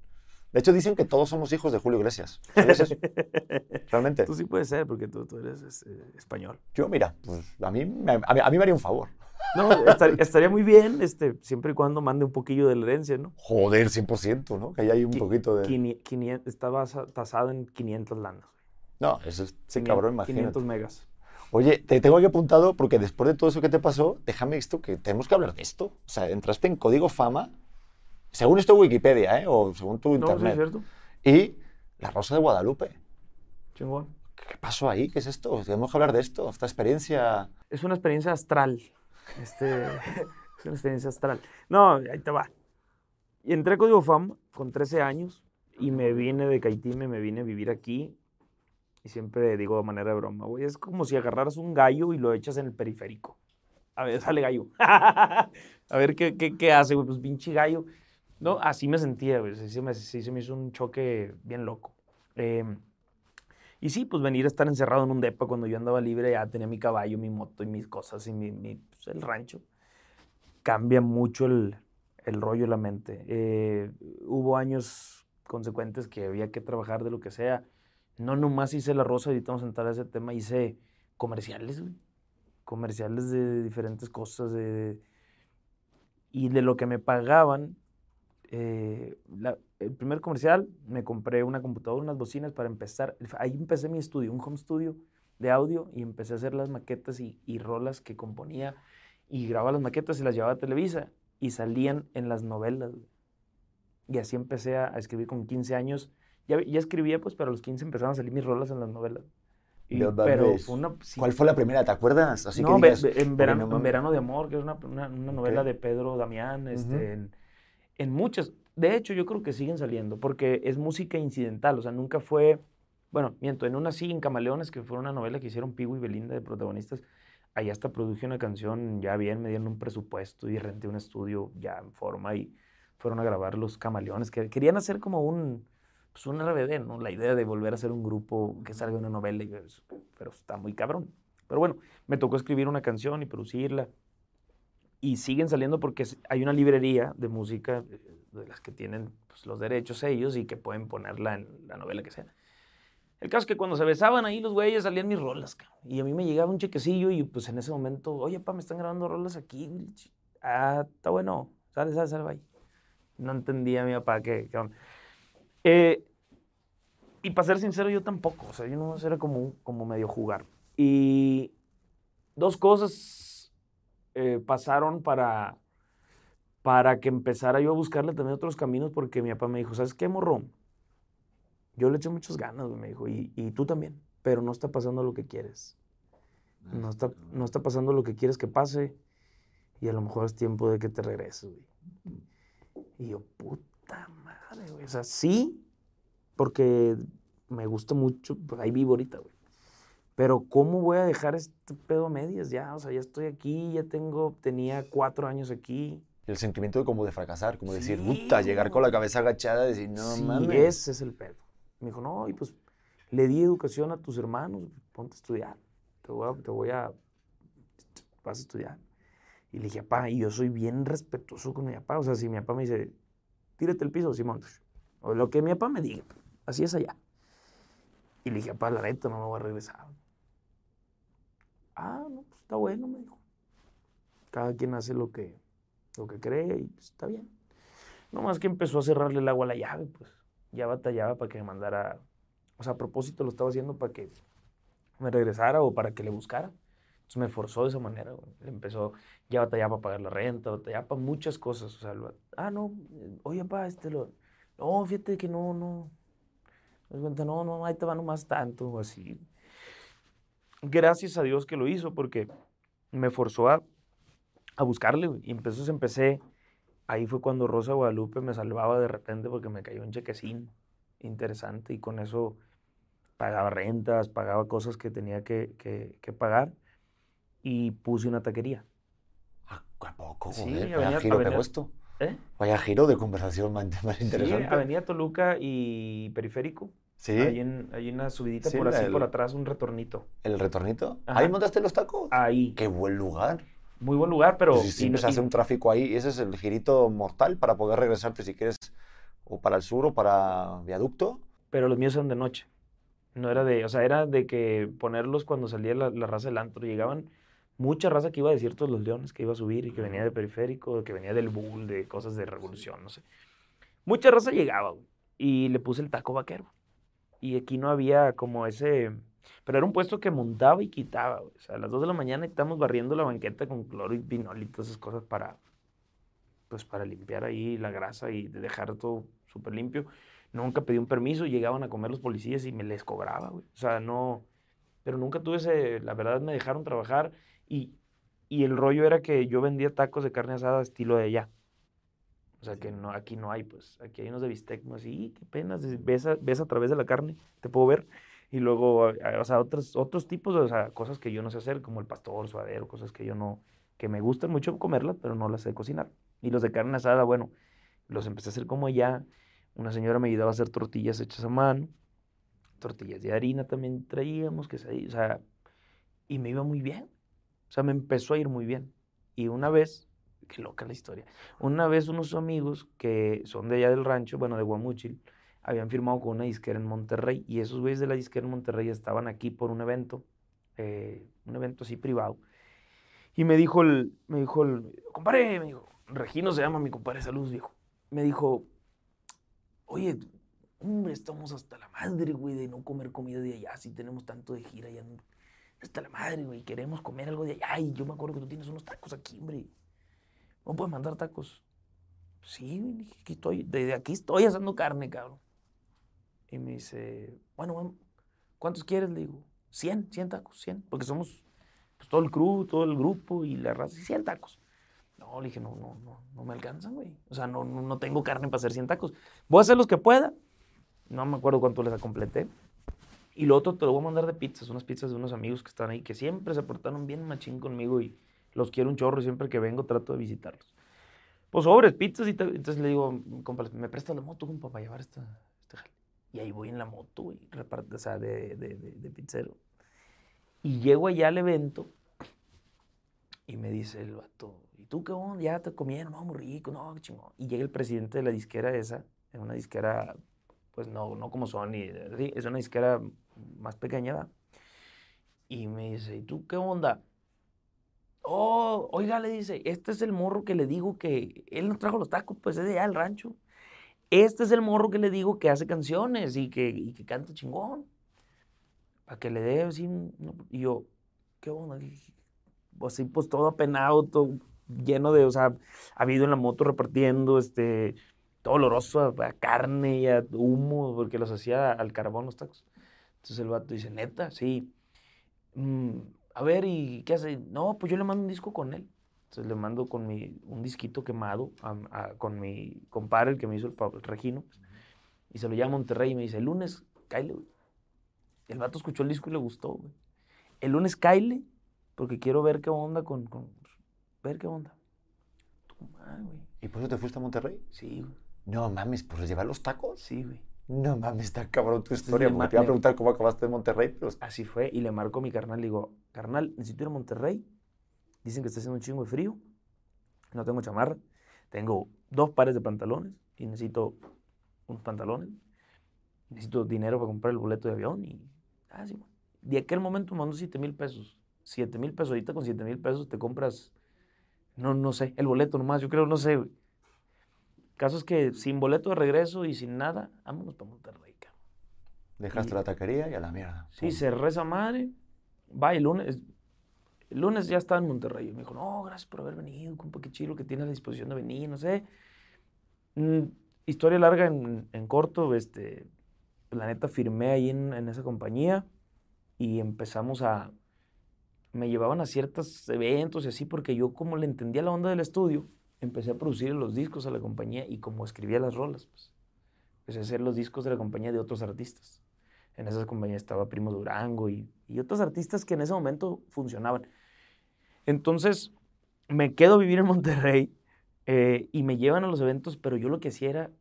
De hecho, dicen que todos somos hijos de Julio Iglesias. ¿Sabes eso? Realmente. Tú sí puedes ser, porque tú, tú eres este, español. Yo, mira, pues a mí, me- a mí, a mí me haría un favor. No, estar- estaría muy bien, este, siempre y cuando mande un poquillo de la herencia, ¿no? Joder, 100%, ¿no? Que ahí hay un Qui- poquito de... Quini- 500 está basa- tasado en 500 lanas. No, eso es... Sí, 500 cabrón, imagínate. 500 megas. Oye, te tengo aquí apuntado porque después de todo eso que te pasó, déjame esto, que tenemos que hablar de esto. O sea, entraste en Código Fama, según esto Wikipedia, ¿eh? O según tu No, sí, internet. es cierto. y La Rosa de Guadalupe. Chingón. ¿Qué pasó ahí? ¿Qué es esto? Tenemos que hablar de esto, esta experiencia... Es una experiencia astral. Este, es una experiencia astral. No, ahí te va. Y entré a Código FAM con 13 años y me vine de Caitime, me vine a vivir aquí. Y siempre digo de manera de broma, güey, es como si agarraras un gallo y lo echas en el periférico. A ver, sale gallo. a ver qué, qué, qué hace, güey, pues pinche gallo. No, así me sentía, güey. Sí, me, sí se me hizo un choque bien loco. Eh, Y sí, pues venir a estar encerrado en un depa cuando yo andaba libre, ya tenía mi caballo, mi moto y mis cosas y mi, mi- pues, el rancho. Cambia mucho el, el rollo, la mente. Eh, hubo años consecuentes que había que trabajar de lo que sea. No nomás hice La Rosa, ahorita vamos a entrar a ese tema, hice comerciales, güey. Comerciales de diferentes cosas. de- y de lo que me pagaban, eh, la- el primer comercial me compré una computadora, unas bocinas para empezar. Ahí empecé mi estudio, un home studio de audio y empecé a hacer las maquetas y, y rolas que componía y grababa las maquetas y las llevaba a Televisa y salían en las novelas. güey. Y así empecé a, a escribir con 15 años. Ya, ya escribía, pues, pero a los 15 empezaron a salir mis rolas en las novelas. Y- pero fue una... sí, ¿Cuál fue la primera? ¿Te acuerdas? Así no, que digas, ve- en, "Oye, verano, no en mames". Verano de Amor, que es una, una- una novela Ok. de Pedro Damián, este, Ujú. en, en muchas. De hecho, yo creo que siguen saliendo, porque es música incidental, o sea, nunca fue, bueno, miento, en una sí, en Camaleones, que fue una novela que hicieron Pigo y Belinda de protagonistas, ahí hasta produje una canción ya bien, me dieron un presupuesto y renté un estudio ya en forma y fueron a grabar los Camaleones, que querían hacer como un, pues un RBD, ¿no? La idea de volver a hacer un grupo que salga una novela, pero está muy cabrón. Pero bueno, me tocó escribir una canción y producirla. Y siguen saliendo porque hay una librería de música eh, de las que tienen pues, los derechos ellos y que pueden ponerla en la novela que sea. El caso es que cuando se besaban ahí los güeyes salían mis rolas, cabrón. Y a mí me llegaba un chequecillo y pues en ese momento, oye, pa, me están grabando rolas aquí. Ah, está bueno. Sale, sale, sale, bye. No entendía mi papá que... Eh, y para ser sincero, yo tampoco. O sea, yo no era como, como medio jugar. Y dos cosas eh, pasaron para, para que empezara yo a buscarle también otros caminos porque mi papá me dijo, ¿sabes qué, morro? Yo le eché muchas ganas, güey", me dijo, y, y tú también, pero no está pasando lo que quieres. No está, no está pasando lo que quieres que pase y a lo mejor es tiempo de que te regreses, güey. Y yo, puta madre, güey. O sea, sí, porque me gusta mucho, pues ahí vivo ahorita, güey. Pero ¿cómo voy a dejar este pedo a medias ya? O sea, ya estoy aquí, ya tengo, tenía cuatro años aquí. El sentimiento de como de fracasar, como decir, Sí, puta, llegar con la cabeza agachada y decir, no sí, mames. ese es el pedo. Me dijo, no, y pues le di educación a tus hermanos, ponte a estudiar. Te voy a, te voy a, vas a estudiar. Y le dije, papá, y yo soy bien respetuoso con mi papá. O sea, si mi papá me dice, tírate el piso, Simón, o lo que mi papá me diga, así es allá. Y le dije, papá, la neta, no me voy a regresar. Ah, no, pues está bueno, me dijo. Cada quien hace lo que, lo que cree y pues, está bien. No más que empezó a cerrarle el agua a la llave, pues ya batallaba para que me mandara. O sea, a propósito lo estaba haciendo para que me regresara o para que le buscara. Entonces me forzó de esa manera, güey. Le empezó, ya batallaba para pagar la renta, batallaba para muchas cosas. O sea, lo- ah, no, oye, papá, este lo. No, fíjate que no, no. Cuenta, no, no, ahí te va nomás tanto, o así. Gracias a Dios que lo hizo, porque me forzó a, a buscarle, güey. Y entonces empecé ahí fue cuando Rosa Guadalupe me salvaba de repente porque me cayó un chequecín interesante y con eso pagaba rentas, pagaba cosas que tenía que, que- que pagar y puse una taquería. Ah, ¿A poco? Sí, Joder, vaya Avenida- giro Avenida-. ¿Eh? Vaya giro de conversación más, más Sí, interesante. Avenida Toluca y Periférico. Sí, Ahí en, en una subidita Sí, por así, por atrás, un retornito. el retornito. Ajá. ¿Ahí montaste los tacos? Ahí. Qué buen lugar. Muy buen lugar, pero... Pues si y siempre no- se hace y- un tráfico ahí, ese es el girito mortal para poder regresarte si quieres o para el sur o para viaducto. pero los míos eran de noche. No era de, o sea, era de que ponerlos cuando salía la, la raza del antro. Llegaban mucha raza que iba de ciertos los leones, que iba a subir y que venía de periférico, que venía del bull, de cosas de revolución, no sé. Mucha raza llegaba, güey, y le puse el taco vaquero. Y aquí no había como ese, pero era un puesto que montaba y quitaba, güey. O sea, a las 2 de la mañana estamos barriendo la banqueta con cloro y vinol y todas esas cosas para, pues para limpiar ahí la grasa y dejar todo súper limpio. Nunca pedí un permiso, llegaban a comer los policías y me les cobraba, güey. O sea, no, pero nunca tuve ese, la verdad me dejaron trabajar y, y el rollo era que yo vendía tacos de carne asada estilo de allá. O sea, que no, aquí no hay, pues, aquí hay unos de bistec, no así, qué pena, ves a, ves a través de la carne, te puedo ver. Y luego, a- a- o sea, otros, otros tipos, o sea, cosas que yo no sé hacer, como el pastor, suadero, cosas que yo no, que me gustan mucho comerlas, pero no las sé cocinar. Y los de carne asada, bueno, los empecé a hacer como allá. Una señora me ayudaba a hacer tortillas hechas a mano. tortillas de harina también traíamos, que o sea, y me iba muy bien. O sea, me empezó a ir muy bien. Y una vez, qué loca la historia, una vez unos amigos que son de allá del rancho, bueno, de Guamuchil, habían firmado con una disquera en Monterrey y esos güeyes de la disquera en Monterrey estaban aquí por un evento, eh, un evento así privado. Y me dijo el, me dijo el, compadre, me dijo, Regino se llama mi compadre, salud, viejo. Me dijo, oye, hombre, estamos hasta la madre, güey, de no comer comida de allá, si tenemos tanto de gira ya. Hasta la madre, güey, queremos comer algo de allá. Y yo me acuerdo que tú tienes unos tacos aquí, hombre. ¿No puedes mandar tacos? Sí, aquí estoy, desde aquí estoy haciendo carne, cabrón. Y me dice, bueno, ¿cuántos quieres? Le digo, 100, 100 tacos, 100, porque somos pues, todo el crew, todo el grupo y la raza, 100 tacos. No, le dije, no, no, no, no me alcanzan, güey. O sea, no, no, tengo carne para hacer 100 tacos. Voy a hacer los que pueda. No me acuerdo cuánto les completé. Y lo otro te lo voy a mandar de pizzas, unas pizzas de unos amigos que están ahí, que siempre se portaron bien machín conmigo y los quiero un chorro y siempre que vengo trato de visitarlos. Pues sobres, pizzas y entonces le digo, compa, me prestas la moto, compa, para llevar esta, este y ahí voy en la moto, güey, reparte, o sea, de, de, de, pizzero. Y llego allá al evento y me dice el vato, ¿y tú qué onda? Ya te comieron, no, muy rico, no, chingón. Y llega el presidente de la disquera esa, en una disquera, pues no, no como Sony, es una disquera más pequeña. Y me dice, ¿y tú qué onda? Oh, oiga, le dice, este es el morro que le digo que él nos trajo los tacos, pues es de allá del rancho. Este es el morro que le digo que hace canciones y que, y que canta chingón. Para que le dé así. y yo, ¿qué onda? Así, pues todo apenado, todo lleno de, o sea, ha habido en la moto repartiendo, este, todo oloroso a, carne y a humo, porque los hacía al carbón los tacos. Entonces el vato dice, neta, sí. Mm, a ver, ¿y qué hace? No, pues yo le mando un disco con él. Entonces le mando con mi, un disquito quemado con mi compadre, el que me hizo el, Regino. Y se lo llama a Monterrey y me dice, el lunes, Kyle, güey. El vato escuchó el disco y le gustó, güey. El lunes, Kyle, porque quiero ver qué onda con... con ver qué onda. ¿Y por eso te fuiste a Monterrey? Sí, güey. No mames, ¿por llevar los tacos? Sí, güey. No mames, está cabrón tu historia. te iba a preguntar cómo acabaste en Monterrey, pero... Así fue, y le marco a mi carnal, le digo, carnal, necesito ir a Monterrey Dicen que está haciendo un chingo de frío. No tengo chamarra. Tengo dos pares de pantalones y necesito unos pantalones. Necesito dinero para comprar el boleto de avión y... Ah, sí, De aquel momento me mandó 7 mil pesos. 7 mil pesos. Ahorita con 7 mil pesos te compras... No, no sé, el boleto nomás. Yo creo, no sé. Caso es que sin boleto de regreso y sin nada, vámonos para Monterrey, Dejaste la taquería y a la mierda. Sí, cerré esa madre. Va, el lunes, el lunes ya estaba en Monterrey. Y me dijo, no, gracias por haber venido, compa, qué chido que tienes la disposición de venir, no sé. Mm, historia larga en, en, corto, este, la neta firmé ahí en, en, esa compañía y empezamos a... Me llevaban a ciertos eventos y así porque yo como le entendía la onda del estudio, empecé a producir los discos a la compañía y como escribía las rolas, pues, empecé a hacer los discos de la compañía de otros artistas. En esa compañía estaba Primo Durango y, y otros artistas que en ese momento funcionaban. Entonces, me quedo a vivir en Monterrey eh, y me llevan a los eventos, pero yo lo que hacía era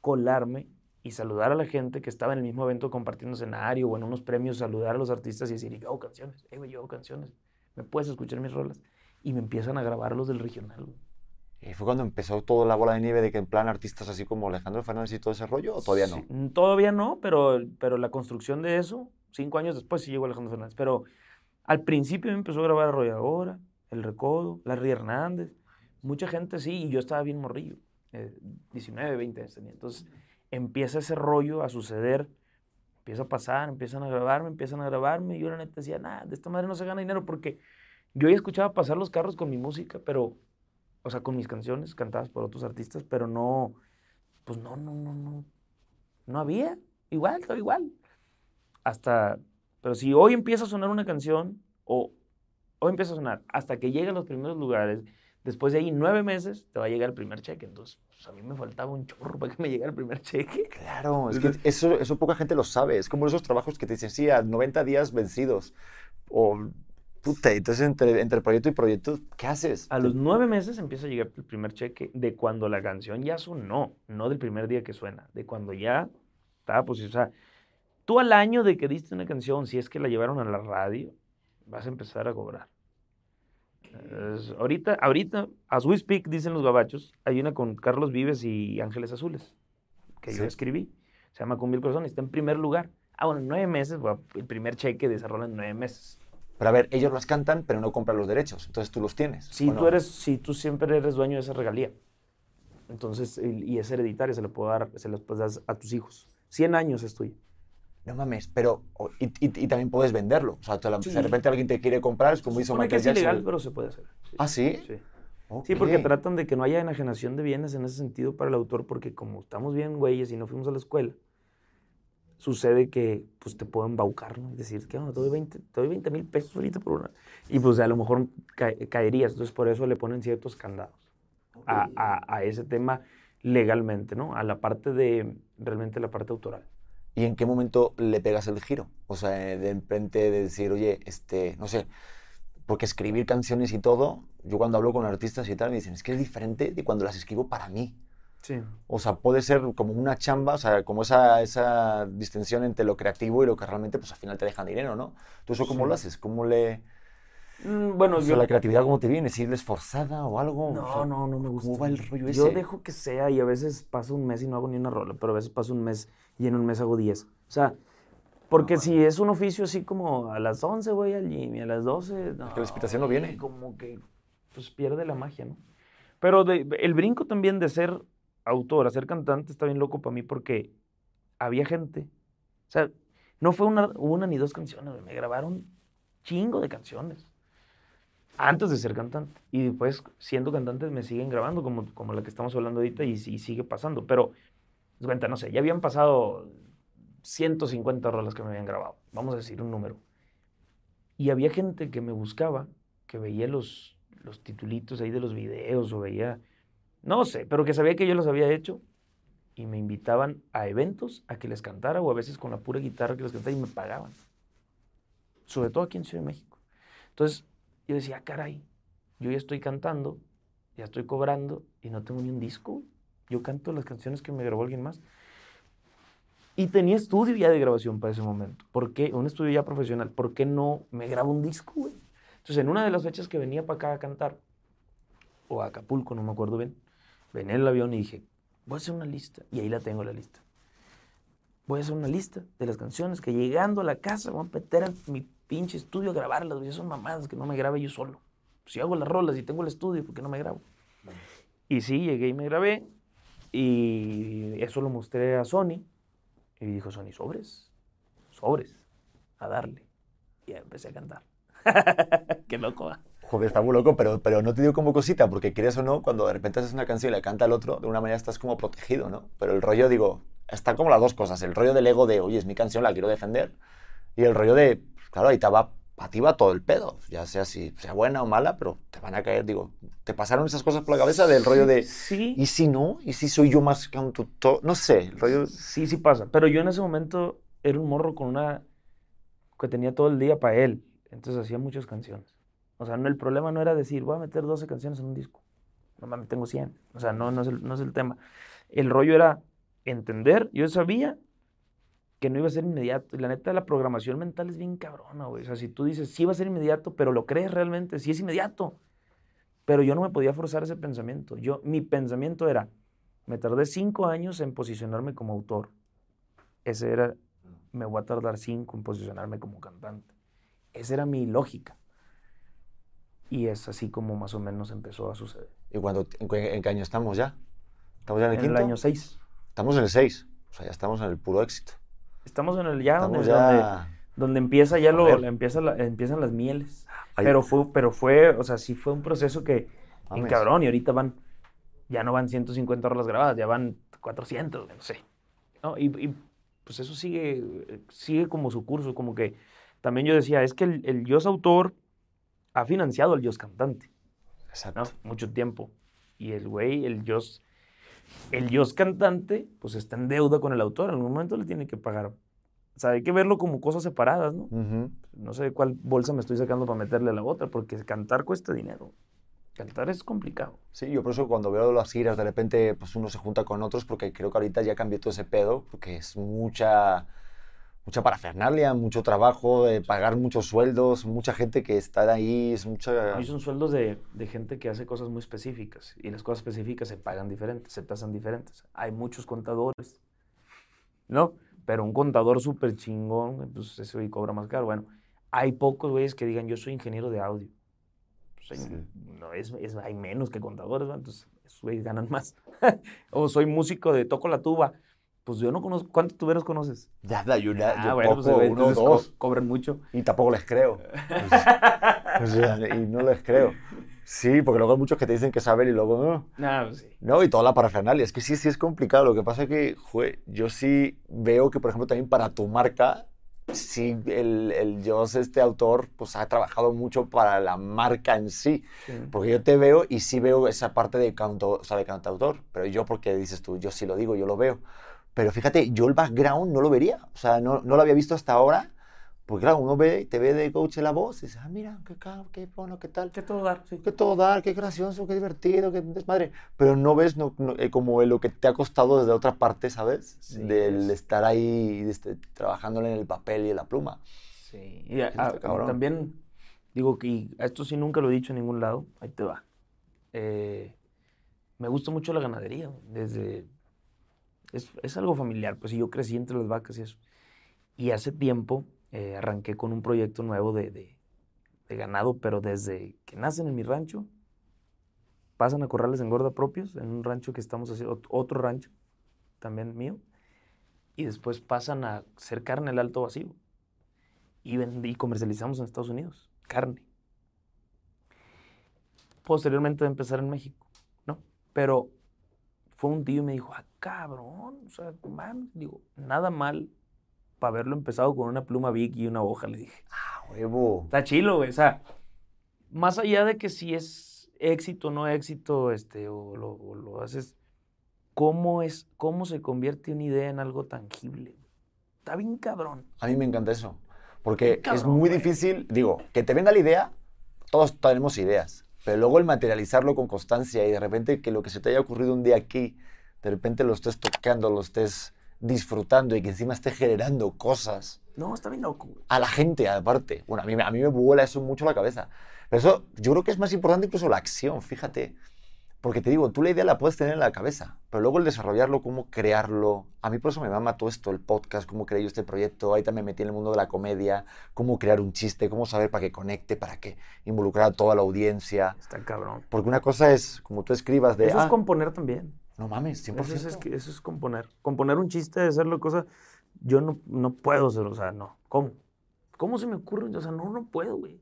colarme y saludar a la gente que estaba en el mismo evento compartiendo escenario o en unos premios, saludar a los artistas y decir, yo hago canciones, eh, yo hago canciones, ¿me puedes escuchar mis rolas? Y me empiezan a grabar los del regional. ¿Y fue cuando empezó toda la bola de nieve de que en plan artistas así como Alejandro Fernández y todo ese rollo o todavía no? Todavía no, pero, pero la construcción de eso, cinco años después sí llegó Alejandro Fernández. Pero al principio me empezó a grabar Arrolladora, El Recodo, Larry Hernández. Mucha gente sí, y yo estaba bien morrillo. 19, 20 años tenía. Entonces empieza ese rollo a suceder, empieza a pasar, empiezan a grabarme, empiezan a grabarme. Y yo la neta decía, nada, de esta manera no se gana dinero porque yo ya escuchaba pasar los carros con mi música, pero, o sea, con mis canciones cantadas por otros artistas, pero no, pues no, no, no, no, no había. Igual, estaba igual. Hasta pero si hoy empieza a sonar una canción, o hoy empieza a sonar, hasta que llegue a los primeros lugares, después de ahí nueve meses, te va a llegar el primer cheque. Entonces, pues, a mí me faltaba un chorro para que me llegara el primer cheque. Claro, es que eso, eso poca gente lo sabe. Es como esos trabajos que te dicen, sí, a 90 días vencidos. O, puta, entonces entre, entre proyecto y proyecto, ¿qué haces? A los nueve meses empieza a llegar el primer cheque de cuando la canción ya sonó, no del primer día que suena, de cuando ya estaba, pues, o sea, Tú al año de que diste una canción, si es que la llevaron a la radio, vas a empezar a cobrar. Es- ahorita, ahorita, as we speak, dicen los gabachos, hay una con Carlos Vives y Ángeles Azules, que yo Sí. escribí. Se llama Con Mil Corazones, está en primer lugar. Ah, bueno, en nueve meses, el primer cheque de esa rola en nueve meses. Pero a ver, ellos las cantan, pero no compran los derechos. Entonces tú los tienes. Si ¿o tú no? eres, si tú siempre eres dueño de esa regalía. Entonces, y es hereditaria, se le puede dar, se las puedes dar a tus hijos. 100 años es tuyo. No mames, pero. Y, y- y también puedes venderlo. O sea, la- Sí. de repente alguien te quiere comprar, es como hizo Supone que Michael es Jackson. ilegal, pero se puede hacer. Sí. ¿Ah, sí? Sí, porque tratan de que no haya enajenación de bienes en ese sentido para el autor, porque como estamos bien güeyes y no fuimos a la escuela, sucede que pues te pueden embaucar, ¿no? Y decir, ¿qué onda? Te doy 20 te doy 20 mil pesos ahorita por una. Y pues a lo mejor ca- caerías. Entonces por eso le ponen ciertos candados a, a- a ese tema legalmente, ¿no? A la parte de, realmente la parte autoral. ¿Y en qué momento le pegas el giro? O sea, de repente de decir, oye, este, no sé, porque escribir canciones y todo, yo cuando hablo con artistas y tal, me dicen, es que es diferente de cuando las escribo para mí. Sí. O sea, puede ser como una chamba, o sea, como esa, esa distensión entre lo creativo y lo que realmente, pues al final te dejan dinero, ¿no? ¿Tú eso cómo Sí. lo haces? ¿Cómo le... Mm, Bueno, O sea, yo... la creatividad cómo te viene? ¿Si es forzada o algo? O No, sea, no, no me gusta. ¿Cómo va el rollo ese? Yo dejo que sea y a veces paso un mes y no hago ni una rola, pero a veces paso un mes y en un mes hago 10. O sea, porque Ah, si es un oficio así como a las 11 voy al gym y a las 12... No, que la inspiración no viene. Como que pues pierde la magia, ¿no? Pero de- el brinco también de ser autor a ser cantante está bien loco para mí porque había gente... O sea, no fue una, una ni dos canciones, me grabaron chingo de canciones antes de ser cantante. Y después, siendo cantante, me siguen grabando, como, como la que estamos hablando ahorita, y, y sigue pasando. Pero, cuenta, no sé, ya habían pasado 150 rolas que me habían grabado. Vamos a decir un número. Y había gente que me buscaba, que veía los, los titulitos ahí de los videos, o veía, no sé, pero que sabía que yo los había hecho. Y me invitaban a eventos a que les cantara, o a veces con la pura guitarra que les cantara, y me pagaban. Sobre todo aquí en Ciudad de México. Entonces, yo decía, "Ah, caray, yo ya estoy cantando, ya estoy cobrando y no tengo ni un disco. Yo canto las canciones que me grabó alguien más. Y tenía estudio ya de grabación para ese momento. ¿Por qué? Un estudio ya profesional. ¿Por qué no me grabo un disco, güey? Entonces, en una de las fechas que venía para acá a cantar, o a Acapulco, no me acuerdo bien, venía en el avión y dije, voy a hacer una lista. Y ahí la tengo la lista. Voy a hacer una lista de las canciones que llegando a la casa voy a meter a mi pinche estudio a grabarlas. güey. Son mamadas que no me grabe yo solo. Si hago las rolas y tengo el estudio, ¿por qué no me grabo? Y sí, llegué y me grabé. Y eso lo mostré a Sony. Y dijo Sony, sobres, sobres, a darle. Y ya empecé a cantar. Qué loco, ¿va? Joder, está muy loco, pero, pero no te digo como cosita, porque quieres o no, cuando de repente haces una canción y la canta el otro, de una manera estás como protegido, ¿no? Pero el rollo, digo, está como las dos cosas. El rollo del ego de, oye, es mi canción, la quiero defender. Y el rollo de, claro, ahí te va, a ti va todo el pedo. Ya sea si sea buena o mala, pero te van a caer, digo, ¿te pasaron esas cosas por la cabeza del rollo de, Sí, ¿y si no? ¿Y si soy yo más cantautor? No sé, el rollo... sí, sí pasa. Pero yo en ese momento era un morro con una... que tenía todo el día para él. Entonces hacía muchas canciones. O sea, no, el problema no era decir, voy a meter 12 canciones en un disco. No mames, tengo 100. O sea, no, no, es el, no es el tema. El rollo era entender. Yo sabía que no iba a ser inmediato. La neta, la programación mental es bien cabrona, güey. O sea, si tú dices, sí va a ser inmediato, pero lo crees realmente, sí es inmediato. Pero yo no me podía forzar ese pensamiento. Yo, mi pensamiento era, me tardé cinco años en posicionarme como autor. Ese era, me voy a tardar cinco en posicionarme como cantante. Esa era mi lógica. Y es así como más o menos empezó a suceder. ¿Y cuando, en, qué- en año estamos ya? ¿Estamos ya en el En el quinto? año 6. Estamos en el 6. O sea, ya estamos en el puro éxito. Estamos en el ya, donde, ya... donde empieza ya lo, Joder. la- empieza la- empiezan las mieles. Ay, Pero fue, pero fue, o sea, sí fue un proceso que, mames. cabrón, y ahorita van, ya no van 150 horas grabadas, ya van 400, no sé. ¿no? Y, y, pues eso sigue, sigue como su curso, como que también yo decía, es que el, el Dios autor ha financiado al Dios cantante, Exacto. ¿no? Mucho tiempo. Y el güey, el Dios, el Dios cantante, pues está en deuda con el autor, en algún momento le tiene que pagar. O sea, hay que verlo como cosas separadas, ¿no? No sé cuál bolsa me estoy sacando para meterle a la otra, porque cantar cuesta dinero. Cantar es complicado. Sí, yo por eso cuando veo las giras, de repente pues uno se junta con otros, porque creo que ahorita ya cambió todo ese pedo, porque es mucha, mucha parafernalia, mucho trabajo, de pagar muchos sueldos, mucha gente que está ahí, es mucha... Ahí son sueldos de, de gente que hace cosas muy específicas y las cosas específicas se pagan diferentes, se tasan diferentes. Hay muchos contadores, ¿no? Pero un contador súper chingón, pues ese güey cobra más caro. Bueno, hay pocos güeyes que digan, yo soy ingeniero de audio. Pues, hay, Sí. no, es, es- hay menos que contadores, ¿no? Entonces, esos güeyes ganan más. o soy músico de toco la tuba. Pues yo no conozco, ¿cuántos tuberos conoces? Ya, da, yo, ya- Ah, yo bueno, pues, poco, güey, uno entonces co- dos, cobran mucho. y tampoco les creo. O sea, y no les creo. Sí, porque luego hay muchos que te dicen que saben y luego no. Nah, pues sí. No, y toda la parafernalia. Es que sí, sí es complicado. Lo que pasa es que, jue, yo sí veo que, por ejemplo, también para tu marca, sí, el, el Joss, este autor, pues ha trabajado mucho para la marca en sí. Sí. Porque yo te veo y sí veo esa parte de, canto, o sea, de cantautor. Pero yo, porque dices tú, yo sí lo digo, yo lo veo. Pero fíjate, yo el background no lo vería. O sea, no, no lo había visto hasta ahora. Porque claro, uno ve, te ve de coach la voz y dice, ah, mira, qué, qué bueno, qué tal. ¿Qué todo dar? Sí. Qué todo dar, qué gracioso, qué divertido, qué desmadre. Pero no ves no- no, eh, como lo que te ha costado desde otra parte, ¿sabes? Sí, Del es- estar ahí este, trabajándole en el papel y en la pluma. Sí, y a- a- también digo que esto sí nunca lo he dicho en ningún lado, ahí te va. Eh, me gusta mucho la ganadería, desde... Es, es algo familiar, pues yo crecí entre las vacas y eso. Y hace tiempo eh, arranqué con un proyecto nuevo de, ganado, pero desde que nacen en mi rancho, pasan a corrales en gorda propios, en un rancho que estamos haciendo, ot- otro rancho también mío, y después pasan a ser carne al alto vacío y, vend- y comercializamos en Estados Unidos, carne. Posteriormente de empezar en México, ¿no? Pero fue un tío y me dijo, ah, cabrón, o sea, man, digo, nada mal para haberlo empezado con una pluma Bic y una hoja, le dije. ¡Ah, huevo! Está chilo, güey, o sea, más allá de que si es éxito o no éxito, este, o lo, o lo haces, ¿cómo es, cómo se convierte una idea en algo tangible? Está bien cabrón. A mí me encanta eso. Porque es muy güey. difícil, digo, que te venga la idea, todos tenemos ideas, pero luego el materializarlo con constancia y de repente que lo que se te haya ocurrido un día aquí, de repente lo estés tocando, lo estés disfrutando y que encima esté generando cosas No, está bien loco, a la gente aparte. Bueno, a mí, a mí me vuela eso mucho la cabeza. Pero eso yo creo que es más importante incluso la acción, fíjate. Porque te digo, tú la idea la puedes tener en la cabeza, pero luego el desarrollarlo, cómo crearlo. A mí por eso me mama todo esto, el podcast, cómo creé yo este proyecto. Ahí también me metí en el mundo de la comedia, cómo crear un chiste, cómo saber para que conecte, para que involucrar a toda la audiencia. Está cabrón. Porque una cosa es, como tú escribas de, Eso ah, es componer también. no mames, 100%. Eso es, eso es componer. Componer un chiste, hacerlo cosa. Yo no, no puedo hacerlo, o sea, no. ¿Cómo? ¿Cómo se me ocurre? O sea, no, no puedo, güey.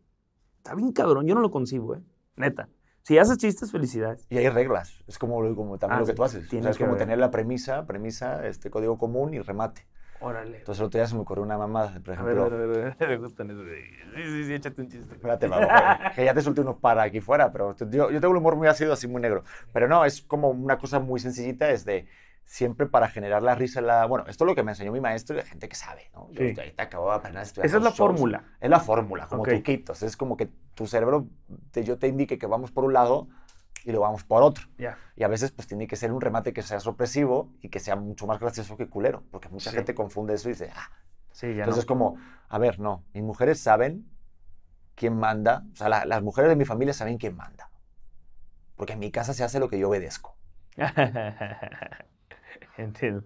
Está bien cabrón, yo no lo concibo, ¿eh? Neta. Si haces chistes, felicidades. Y hay reglas, es como, lo- como también Ah, lo que tú haces. O sea, es que como haber. tener la premisa, premisa, este código común y remate. Órale. Entonces el otro día se me ocurrió una mamada, por ver, ejemplo. a ver, a ver, a ver, me gustan eso. de- Sí, sí, sí, échate un chiste. Espérate, vamos, que ya te solté unos para aquí fuera, pero yo, yo tengo un humor muy ácido, así muy negro. Pero no, es como una cosa muy sencillita, es de siempre para generar la risa. La, bueno, esto es lo que me enseñó mi maestro y la gente que sabe, ¿no? Yo Sí. ahorita acabo de apenas estudiar Esa es la shows. fórmula. Es la fórmula, como Ok. truquitos. Es como que tu cerebro, te, yo te indique que vamos por un lado y lo vamos por otro. Ya. Y a veces pues tiene que ser un remate que sea sorpresivo y que sea mucho más gracioso que culero, porque mucha Sí. gente confunde eso y dice, ah, Sí, ya entonces no. es como, a ver, no, mis mujeres saben quién manda, o sea, la- las mujeres de mi familia saben quién manda. Porque en mi casa se hace lo que yo obedezco. Entiendo.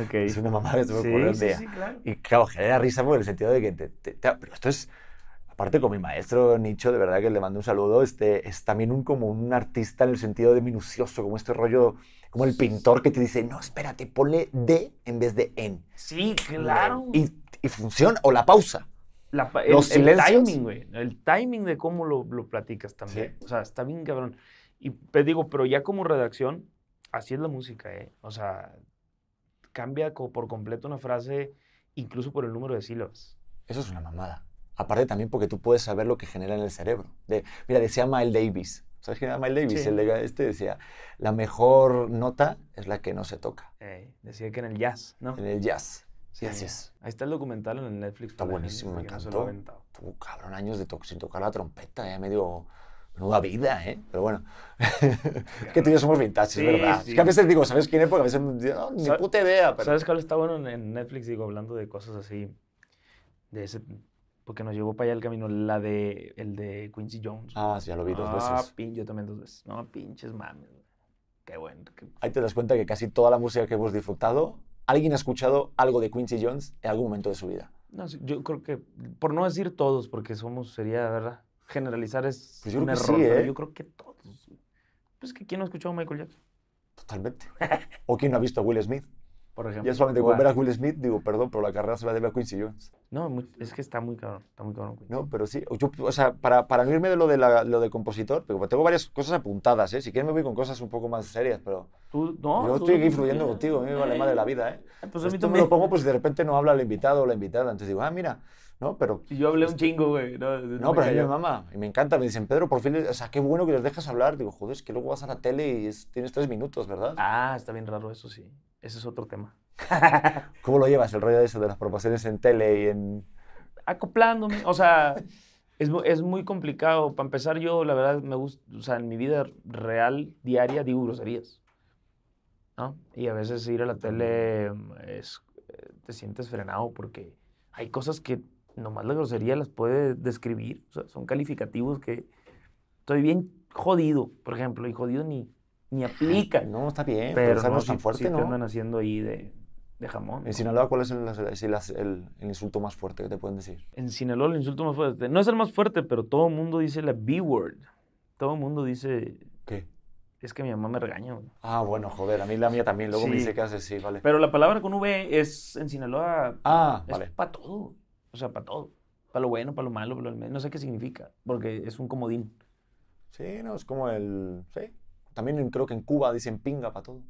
Ok. Es una mamada que se me Sí, ocurrió un sí, día. sí, claro. Y claro, genera risa por el sentido de que te, te- te- Pero esto es... Aparte con mi maestro Nicho, de verdad que le mando un saludo, este, es también un, como un artista en el sentido de minucioso, como este rollo, como el pintor que te dice, no, espérate, ponle de en vez de en. Sí, claro. Y, y funciona, o la pausa. La pa- Los el, el timing, güey. El timing de cómo lo, lo platicas también. O sea, está bien cabrón. Y te digo, pero ya como redacción, así es la música, ¿eh? O sea, cambia por completo una frase, incluso por el número de sílabas. Eso es una mamada. Aparte también porque tú puedes saber lo que genera en el cerebro. De, mira, decía Miles Davis. ¿Sabes quién era Miles Davis? Sí. El de este decía, la mejor nota es la que no se toca. Eh, decía que en el jazz, ¿no? En el jazz. Sí, así es. Ahí está el documental en el Netflix. Está buenísimo, me no encantó. aventado. Tuvo, cabrón, años de to- sin tocar la trompeta. Ya medio... Menuda vida, ¿eh? Pero bueno. es que tú y yo somos vintage, Sí, es verdad. sí. Es que a veces digo, ¿sabes quién es? Porque a veces no, ni puta idea. Pero... ¿Sabes cuál está bueno en- Netflix? Digo, hablando de cosas así. de ese, porque nos llevó para allá el camino, la de, el de Quincy Jones. Ah, sí, ya lo vi dos Ah, veces. pin- yo también dos veces. No, pinches mames. Qué bueno. qué- Ahí te das cuenta que casi toda la música que hemos disfrutado, alguien ha escuchado algo de Quincy Jones en algún momento de su vida. No, yo creo que, por no decir todos, porque somos, sería, ¿verdad? Generalizar es Pues yo un creo que error, pero ¿eh? yo creo que todos. Pues que ¿quién no ha escuchado a Michael Jackson? Totalmente. ¿O quién no ha visto a Will Smith? Por ejemplo. Ya solamente con Guau. ver a Will Smith digo, perdón, pero la carrera se la debe a Quincy Jones. No, es que está muy cabrón, está muy cabrón. No, pero sí. Yo, o sea, para, para irme de lo de, la- lo de compositor, pero tengo varias cosas apuntadas, ¿eh? Si quieres me voy con cosas un poco más serias, pero Tú, no, yo tú- estoy aquí fluyendo contigo, a mí me vale madre la vida, ¿eh? Pues a mí Esto me lo pongo pues de repente no habla el invitado o la invitada, entonces digo, ah, mira, ¿no? Pero Y yo hablé un chingo, güey. No, No, pero a mí me mama y me encanta. Me dicen, Pedro, por fin, o sea, qué bueno que les dejas hablar. Digo, joder, es que luego vas a la tele y es- tienes tres minutos, ¿verdad? Ah, está bien raro eso, sí. Ese es otro tema. ¿Cómo lo llevas, el rollo de eso de las promociones en tele y en... Acoplándome, o sea, es, es muy complicado. Para empezar, yo, la verdad, me gusta, o sea, en mi vida real, diaria, digo groserías. ¿No? Y a veces ir a la tele es, te sientes frenado porque hay cosas que nomás la grosería las puede describir. O sea, son calificativos que estoy bien jodido, por ejemplo, y jodido ni, ni aplica. No, está bien, pero, Pero no, no, es tan sí- fuerte, te ¿no? andan haciendo ahí de, de jamón. En. Sinaloa, ¿cuál es el, el- el- el insulto más fuerte que te pueden decir? En Sinaloa el insulto más fuerte. No es el más fuerte, pero todo el mundo dice la B-word. Todo el mundo dice, ¿Qué? es que mi mamá me regaña. güey". Ah, bueno, joder, a mí la mía también. Luego me Sí. dice que haces, sí, vale. Pero la palabra con V es en Sinaloa, Ah, es vale. para todo. O sea, para todo. Para lo bueno, para lo malo, para lo no sé qué significa, porque es un comodín. Sí, no, es como el... Sí. También en- creo que en Cuba dicen pinga para todo.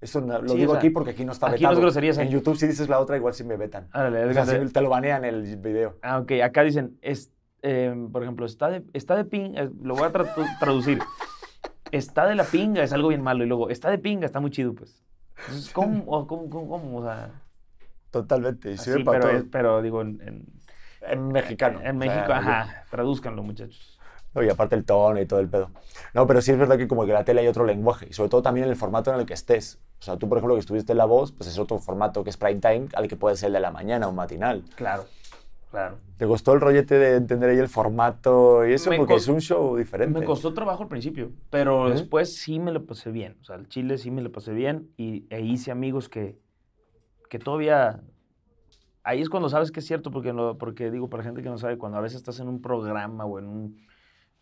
Eso no- lo Sí, digo o sea, aquí porque aquí no está aquí no es vetado. groserías, En. YouTube si dices la otra igual sí me vetan. Árale, O sea, te lo banean el video. Ah, ok. Acá dicen, es, eh, por ejemplo, está de, está de pinga, eh, lo voy a tra- traducir. Está de la pinga es algo bien malo. Y luego, está de pinga, está muy chido, pues. Entonces, ¿cómo? O, ¿Cómo? ¿Cómo? cómo? O sea, Totalmente. así, pero, es- pero digo, en, en, En mexicano. en o sea, México, ajá, tradúzcanlo, muchachos. No, y aparte el tono y todo el pedo. No, pero sí es verdad que como que la tele hay otro lenguaje. Y sobre todo también en el formato en el que estés. O sea, tú, por ejemplo, que estuviste en La Voz, pues es otro formato que es prime time al que puede ser el de la mañana o matinal. Claro, claro. ¿Te costó el rollete de entender ahí el formato y eso? Me Porque es un show diferente. Me costó trabajo al principio, pero ¿Eh? después sí me lo pasé bien. O sea, el Chile sí me lo pasé bien y e hice amigos que, que todavía... Ahí es cuando sabes que es cierto, porque, lo- porque digo, para gente que no sabe, cuando a veces estás en un programa o en, un,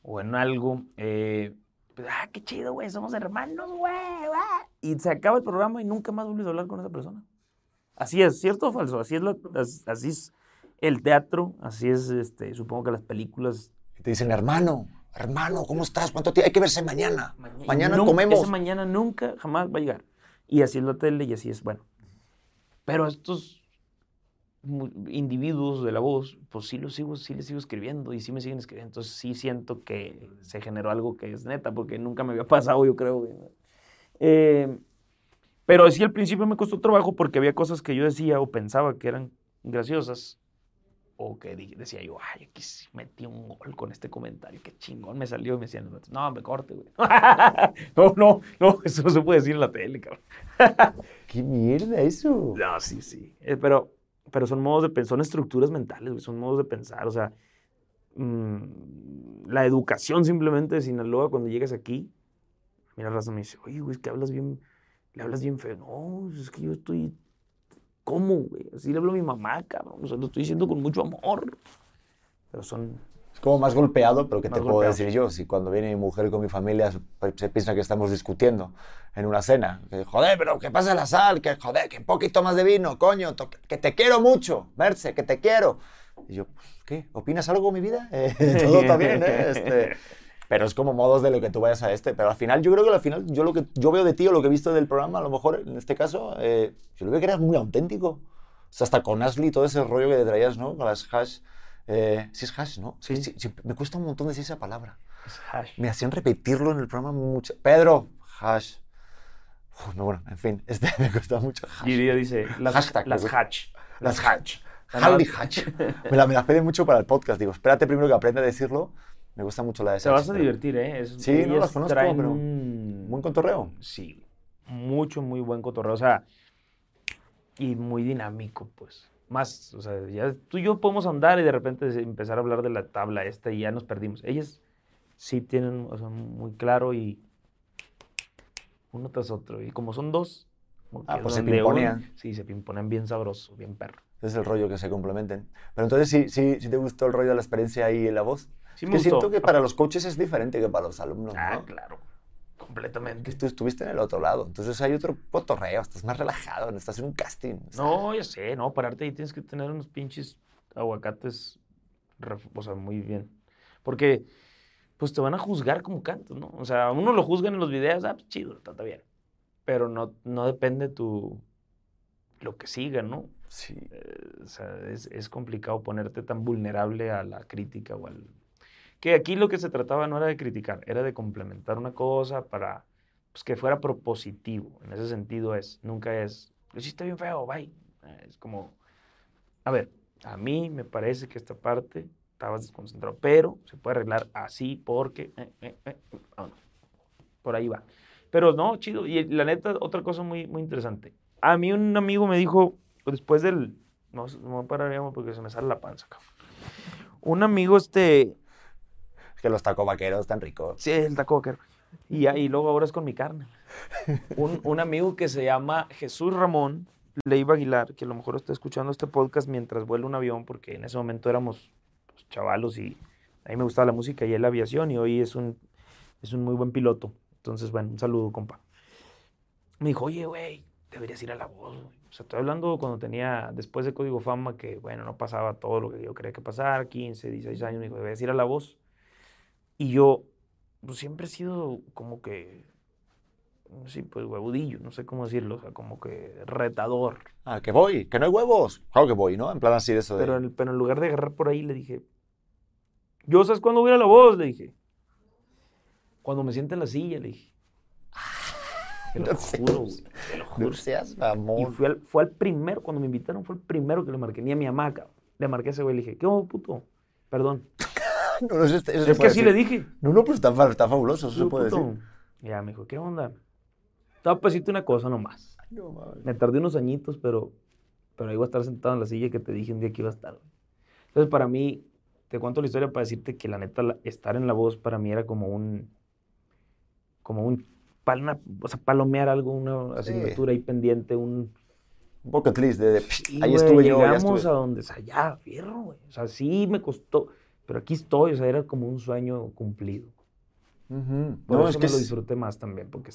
o en algo, eh, pues, ah, qué chido, güey, somos hermanos, güey, güey", Y se acaba el programa y nunca más vuelves a hablar con esa persona. Así es, ¿cierto o falso? Así es, la- así es el teatro, así es, este, supongo que las películas te dicen, hermano, hermano, ¿cómo estás? ¿Cuánto tiempo? Hay que verse mañana. Mañana, Mañana nunca- comemos. Ese mañana nunca, jamás va a llegar. Y así es la tele y así es, bueno. Pero estos individuos de la voz, pues sí los sigo, sí les sigo escribiendo y sí me siguen escribiendo. Entonces sí siento que se generó algo que es neta, porque nunca me había pasado, yo creo. Eh, pero sí al principio me costó trabajo porque había cosas que yo decía o pensaba que eran graciosas. O que decía yo, ay, aquí sí metí un gol con este comentario, qué chingón me salió. Y me decían, no, me corte, güey. no, no, no, eso no se puede decir en la tele, cabrón. ¿Qué mierda eso? No, sí, sí. Eh, pero, pero son modos de pensar, son estructuras mentales, son modos de pensar. O sea, mm, la educación simplemente de Sinaloa, cuando llegas aquí, mira, raza me dice, oye, güey, es que hablas bien, le hablas bien feo. No, es que yo estoy, ¿cómo, güey? Así le hablo a mi mamá, cabrón. O sea, lo estoy diciendo con mucho amor. Pero son, Es como más golpeado, pero ¿qué Más te puedo golpeado. decir yo? Si cuando viene mi mujer con mi familia se- se piensa que estamos discutiendo en una cena. Que, joder, pero ¿qué pasa la sal? Que joder, que un poquito más de vino, coño. Que te quiero mucho, Merce, que te quiero. Y yo, pues, ¿qué? ¿Opinas algo, mi vida? Eh, todo está bien, ¿eh? Este, pero es como modos de lo que tú vayas a este. Pero al final, yo creo que al final, yo lo que yo veo de ti o lo que he visto del programa, a lo mejor en este caso, eh, yo lo veo que eras muy auténtico. O sea, hasta con Ashley, todo ese rollo que te traías, ¿no? Con las hash. Eh, sí es hash, ¿no? Sí. me cuesta un montón decir esa palabra. es hash. Me hacían repetirlo en el programa mucho. Pedro, hash. Uf, no, bueno, en fin, este me cuesta mucho. Hash. Y dice, las, Hashtag, las hatch. Las hatch. Más. hatch. Me la, me la piden mucho para el podcast. Digo, espérate primero que aprenda a decirlo. Me gusta mucho la de Te vas a divertir, ¿eh? Es- Sí, no las conozco, traen pero Buen cotorreo. Sí, mucho, muy buen cotorreo. O sea, y muy dinámico, pues. Más, o sea, ya tú y yo podemos andar y de repente empezar a hablar de la tabla esta y ya nos perdimos. Ellas sí tienen, o sea, muy claro y uno tras otro. Y como son dos, como Ah, pues se uno- pimponean. Sí, se pimponean bien sabroso, bien perro. Ese es el rollo que se complementen. Pero entonces, ¿sí, sí, sí te gustó el rollo de la experiencia ahí en la voz? Sí Es me que gustó. siento que para los coaches es diferente que para los alumnos, Ah, ¿no? claro. Que Completamente. tú estuviste en el otro lado. Entonces hay otro cotorreo, estás más relajado, estás en un casting. No, ya sé, no, pararte ahí tienes que tener unos pinches aguacates, o sea, muy bien. Porque, pues te van a juzgar como cantas, ¿no? O sea, uno lo juzgan en los videos, ah, pues chido, está, está bien. Pero no, no depende tu, lo que siga, ¿no? Sí. Eh, o sea, es, es complicado ponerte tan vulnerable a la crítica o al... Que aquí lo que se trataba no era de criticar, era de complementar una cosa para pues, que fuera propositivo. En ese sentido es, nunca es, lo hiciste bien feo, bye. Eh, Es como, a ver, a mí me parece que esta parte estabas desconcentrado, pero se puede arreglar así porque... eh, eh, eh, vámonos. Por ahí va. Pero no, chido. Y la neta, otra cosa muy, muy interesante. A mí un amigo me dijo, después del... No, sé, me voy a parar ya porque se me sale la panza, cabrón. Un amigo, este... Que los taco vaqueros están ricos. Sí, el taco vaquero. Y, y luego ahora es con mi carne. Un, un amigo que se llama Jesús Ramón Leiva Aguilar, que a lo mejor está escuchando este podcast mientras vuela un avión, porque en ese momento éramos pues, chavalos y a mí me gustaba la música y la aviación, y hoy es un, es un muy buen piloto. Entonces, bueno, un saludo, compa. Me dijo, oye, güey, deberías ir a la voz, güey. O sea, estoy hablando cuando tenía, después de Código Fama, que, bueno, no pasaba todo lo que yo creía que pasara, 15, 16 años, me dijo, deberías ir a la voz. Y yo, pues siempre he sido como que, sí, pues huevudillo, no sé cómo decirlo, o sea, como que retador. Ah, que voy, que no hay huevos. Claro que voy, ¿no? En plan así de eso de... Pero en, pero en lugar de agarrar por ahí, le dije, yo, ¿sabes cuándo voy a ir a la voz? Le dije, cuando me siente en la silla, le dije. Te lo No juro, güey, te lo No juro. Y fue al, fue al primero, cuando me invitaron, fue el primero que le marqué, ni a mi cabrón. Le marqué a ese güey, le dije, ¿qué hubo, puto? Perdón. No, no, eso, eso Es que así decir. le dije. No, no, pues está, está fabuloso, eso "Tú, se puede puto". decir. Ya me dijo, ¿qué onda? Te voy a decirte una cosa nomás. No. Me tardé unos añitos, pero, pero ahí voy a estar sentado en la silla que te dije un día que iba a estar. Entonces, para mí, te cuento la historia para decirte que la neta, la- estar en la voz para mí era como un, como un, pal- una- o sea, palomear algo, una asignatura ahí pendiente, un... Un bucket list de, de, Sí, ahí güey, estuve yo, ya Llegamos a donde, o sea, ya, fierro, güey. O sea, sí me costó, pero aquí estoy, o sea, era como un sueño cumplido. Ujú. Por No, eso es me que lo es- disfruté más también, porque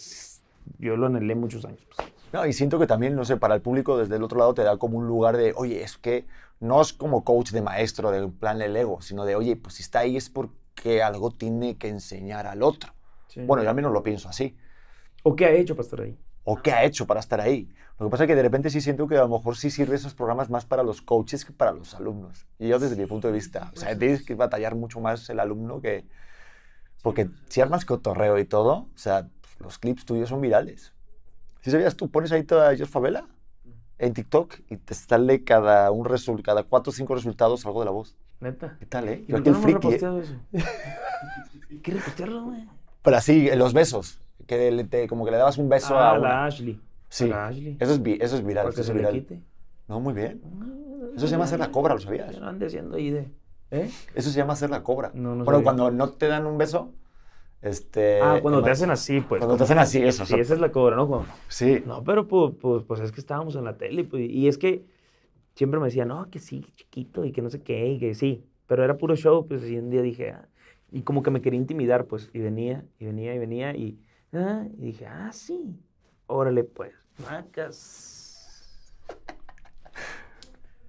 yo lo anhelé muchos años. pues. No, y siento que también, no sé, para el público desde el otro lado te da como un lugar de, oye, es que no es como coach de maestro, de plan del ego, sino de, oye, pues si está ahí es porque algo tiene que enseñar al otro. Bueno, yo al menos lo pienso así. ¿O qué ha hecho para estar ahí? ¿O qué ha hecho para estar ahí? Lo que pasa es que de repente sí siento que a lo mejor sí sirve esos programas más para los coaches que para los alumnos. Y yo desde mi punto de vista, o sea, tienes que batallar mucho más el alumno que... Porque si armas cotorreo y todo, o sea, los clips tuyos son virales. Si sabías, tú pones ahí toda Jos Favela en TikTok y te sale cada, un resul- cada cuatro o cinco resultados algo de la voz. Neta. ¿Qué tal, eh? ¿Y Yo por qué el no hemos friki, ¿eh? reposteado eso? Hay que repostearlo, güey. Pero así, los besos. Que le- te- como que le dabas un beso Ah, a la una. Ashley. Sí, Ashley. eso es, vi- eso es viral. Para eso que es se le viral. quite. No, muy bien. Eso se llama hacer la cobra, ¿lo sabías? Ya no ande haciendo ahí de... ¿Eh? Eso se llama hacer la cobra. No, no bueno, sabía. cuando no te dan un beso, este... ah, cuando te hacen así, pues. Cuando te hacen así, eso. Sí, o sea, esa es la cobra, ¿no? Como- sí. No, pero pues, pues, pues es que estábamos en la tele, pues, y es que siempre me decían, no, que sí, chiquito, y que no sé qué, y que sí, pero era puro show, pues, y un día dije, ah, y como que me quería intimidar, pues, y venía, y venía, y venía, y, ah, y dije, ah, sí, órale, pues, macas.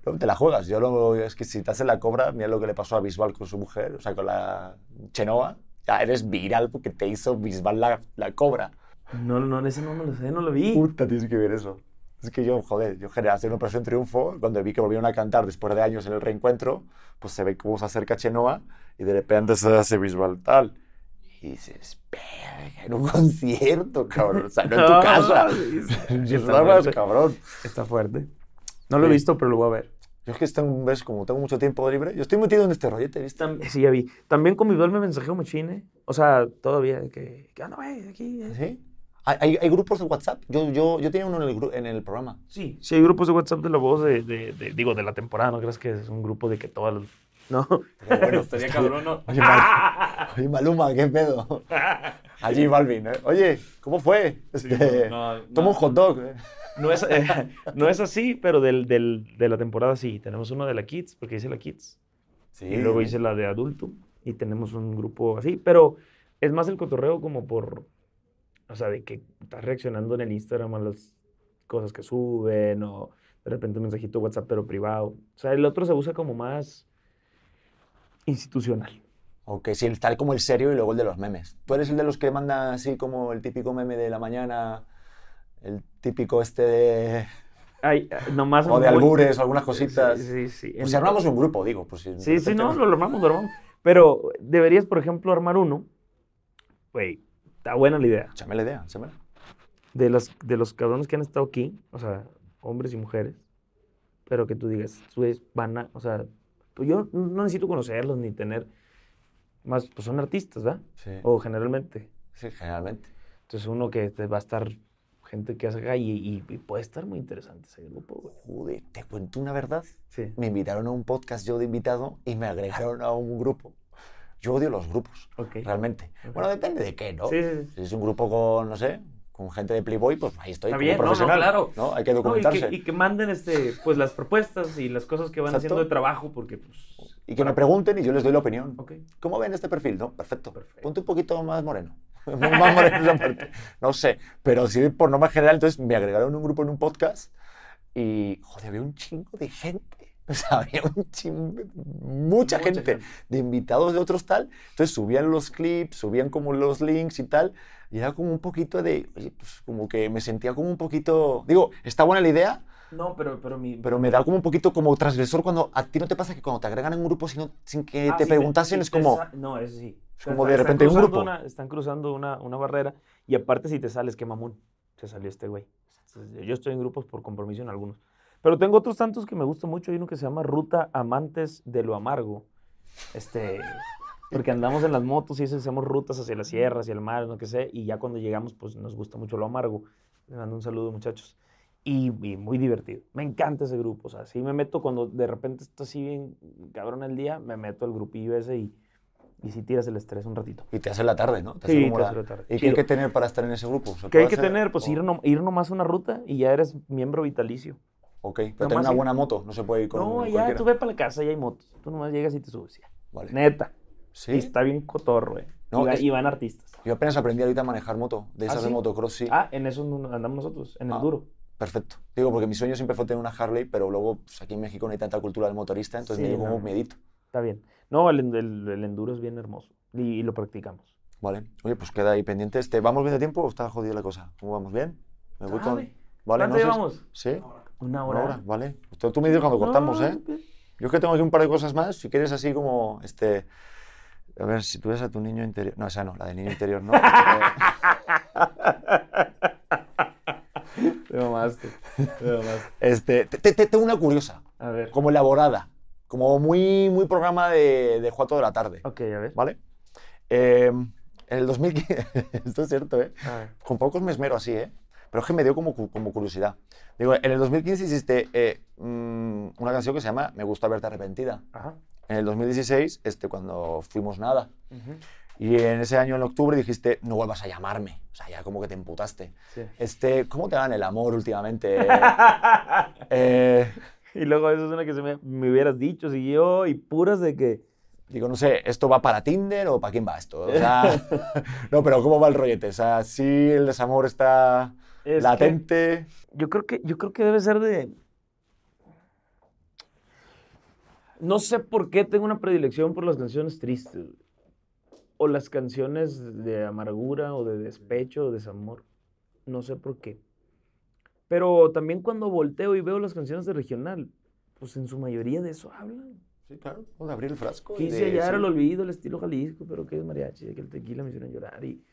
No, Te la juegas. Yo lo, es que si te hacen la cobra, mira lo que le pasó a Bisbal con su mujer, o sea, con la Chenoa. Ya eres viral porque te hizo Bisbal la, la cobra. No, no, ese no me lo sé, no lo vi. Puta, tienes que ver eso. Es que yo, joder, yo una operación triunfo, cuando vi que volvieron a cantar después de años en el reencuentro, pues se ve cómo se acerca Chenoa y de repente se hace Bisbal tal. Y dices, verga, en un concierto, cabrón. O sea, no en tu casa. fuerte. cabrón. Está fuerte. No lo he visto, pero lo voy a ver. Yo es que tengo, ves, como tengo mucho tiempo libre, yo estoy metido en este rollete, ¿viste? Sí, ya vi. También con mi me mensajeo machine. O sea, todavía, de que, ¿qué onda, güey? Aquí. eh. ¿Sí? ¿Hay, hay- grupos de WhatsApp? Yo, yo, yo tenía uno en el, en el programa. Sí, sí hay grupos de WhatsApp de la voz de, de- de- digo, de la temporada, ¿no crees que es un grupo de que todas. No, Pero bueno, estaría cabrón, ¿no? Oye, Mal- Oye, Maluma, ¿qué pedo? Allí Balvin, ¿eh? Oye, ¿cómo fue? Este, no, no. Toma un hot dog. ¿eh? No es, eh, no es así, pero del, del- de la temporada sí. Tenemos uno de la Kids, porque hice la Kids. Sí. Y luego hice la de adulto. Y tenemos un grupo así. Pero es más el cotorreo como por... O sea, de que estás reaccionando en el Instagram a las cosas que suben o de repente un mensajito WhatsApp pero privado. O sea, el otro se usa como más institucional. Ok, sí, tal como el serio y luego el de los memes. ¿Tú eres el de los que manda así como el típico meme de la mañana? El típico este de... Ay, nomás O de muy- albures o algunas cositas. Sí, sí, sí. Pues si armamos un grupo, digo. Pues, si- Sí, sí, no, lo armamos, lo armamos. Pero deberías, por ejemplo, armar uno. Güey, está buena la idea. Échame la idea, échamela. De los, de los cabrones que han estado aquí, o sea, hombres y mujeres, pero que tú digas, ustedes van a, o sea, pues yo no necesito conocerlos ni tener más, pues son artistas, ¿verdad? Sí, O generalmente. sí, generalmente. Entonces uno que te va a estar, gente que hace acá y, y- y puede estar muy interesante ese grupo, güey. Joder, te cuento una verdad. Sí. Me invitaron a un podcast yo de invitado y me agregaron a un grupo. Yo odio los grupos, Ok. realmente. Bueno, depende de qué, ¿no? Sí, sí, sí. Si es un grupo con, no sé, con gente de Playboy, pues ahí estoy Está como bien, no, no, profesional. claro. ¿no? Hay que No, y, documentarse. que, y que manden este, pues, las propuestas y las cosas que van Exacto. haciendo de trabajo, porque pues... Y que me pregunten y yo les doy la opinión. Ok. ¿Cómo ven este perfil? No, perfecto. Perfecto. Ponte un poquito más moreno. más moreno esa parte. No sé. Pero sí, por norma general, entonces me agregaron a un grupo en un podcast y, joder, había un chingo de gente. O sea, había un chingo, mucha, Mucha gente, gente. de invitados de otros tal. Entonces subían los clips, subían como los links y tal. Y era como un poquito de, pues como que me sentía como un poquito, digo, está buena la idea, No, pero, pero mi... pero me da como un poquito como transgresor cuando a ti no te pasa que cuando te agregan en un grupo sin, sin que Ah, te sí, preguntasen sí es como, No, eso sí. es como de repente un grupo. una- están cruzando una, una barrera y aparte si te sales, qué mamón. Se salió este güey. Entonces, Yo estoy en grupos por compromiso en algunos. Pero tengo otros tantos que me gustan mucho. Hay uno que se llama Ruta Amantes de lo Amargo. Este... Porque andamos en las motos y eso, hacemos rutas hacia la sierra, hacia el mar, lo que sé, y ya cuando llegamos, pues nos gusta mucho lo amargo. Les mando un saludo, muchachos. Y, y muy divertido. Me encanta ese grupo. O sea, sí me meto cuando de repente está así bien cabrón el día, me meto al grupillo ese y, y sí tiras el estrés un ratito. y te hace la tarde, ¿no? Te hace Sí, te hace la tarde. ¿Y qué hay Chido. que tener para estar en ese grupo? ¿Se ¿Qué hay que hacer? tener? Pues O- ir, no- ir nomás una ruta y ya eres miembro vitalicio. Ok, pero tener una buena moto, no se puede ir con No, ya cualquiera. tú ve para la casa, ya hay motos. Tú nomás llegas y te subes. ya. Vale. Neta. Sí. Y está bien cotorro, eh. No, y, va- es- y van artistas. Yo apenas aprendí ahorita a manejar moto, de ¿Ah, esas de sí? motocross, sí. Ah, en eso andamos nosotros, en el Ah. duro. Perfecto. Digo, porque mi sueño siempre fue tener una Harley, pero luego pues, aquí en México no hay tanta cultura del motorista, entonces Sí, me dio como no. miedito. Está bien. No, el, el- el enduro es bien hermoso. Y, y lo practicamos. Vale. Oye, pues queda ahí pendiente. Este, ¿Vamos bien de tiempo o está jodida la cosa? ¿Cómo vamos? ¿bien? Me voy con-. Vale, ¿Cuánto llevamos? ¿Sí? Una Una hora. hora, vale. Tú, tú me dices cuando cortamos, No, ¿eh? Yo es que tengo aquí un par de cosas más. Si quieres así como, este... A ver, si tú ves a tu niño interior... No, esa no, la de niño interior no. Te mamaste. Te mamaste. este, te, te- te- tengo una curiosa, A ver. como elaborada, como muy, muy programa de, de Juato de la tarde, Ok, a ver. ¿vale? Eh, en el 2015... Esto es cierto, ¿eh? Con pocos me esmero así, ¿eh? Pero es que me dio como, como curiosidad. Digo, en el 2015 hiciste eh, mm, una canción que se llama Me gusta verte arrepentida. Ajá. En el 2016, este, cuando fuimos nada. Y en ese año, en octubre, dijiste, no vuelvas a llamarme. O sea, ya como que te emputaste. Sí. Este, ¿Cómo te dan el amor últimamente? Eh, y luego eso es una que se me, me hubieras dicho, si yo, y puras de que. digo, no sé, ¿esto va para Tinder o para quién va esto? O sea, no, pero ¿cómo va el rollete? O sea, sí el desamor está Es latente. yo creo que yo creo que debe ser de. No sé por qué tengo una predilección por las canciones tristes. O las canciones de amargura o de despecho o desamor. No sé por qué. Pero también cuando volteo y veo las canciones de regional, pues en su mayoría de eso hablan. Sí, claro, o de abrir el frasco. Quise hallar el olvido, el estilo Jalisco, pero que es mariachi, que el tequila me hicieron llorar y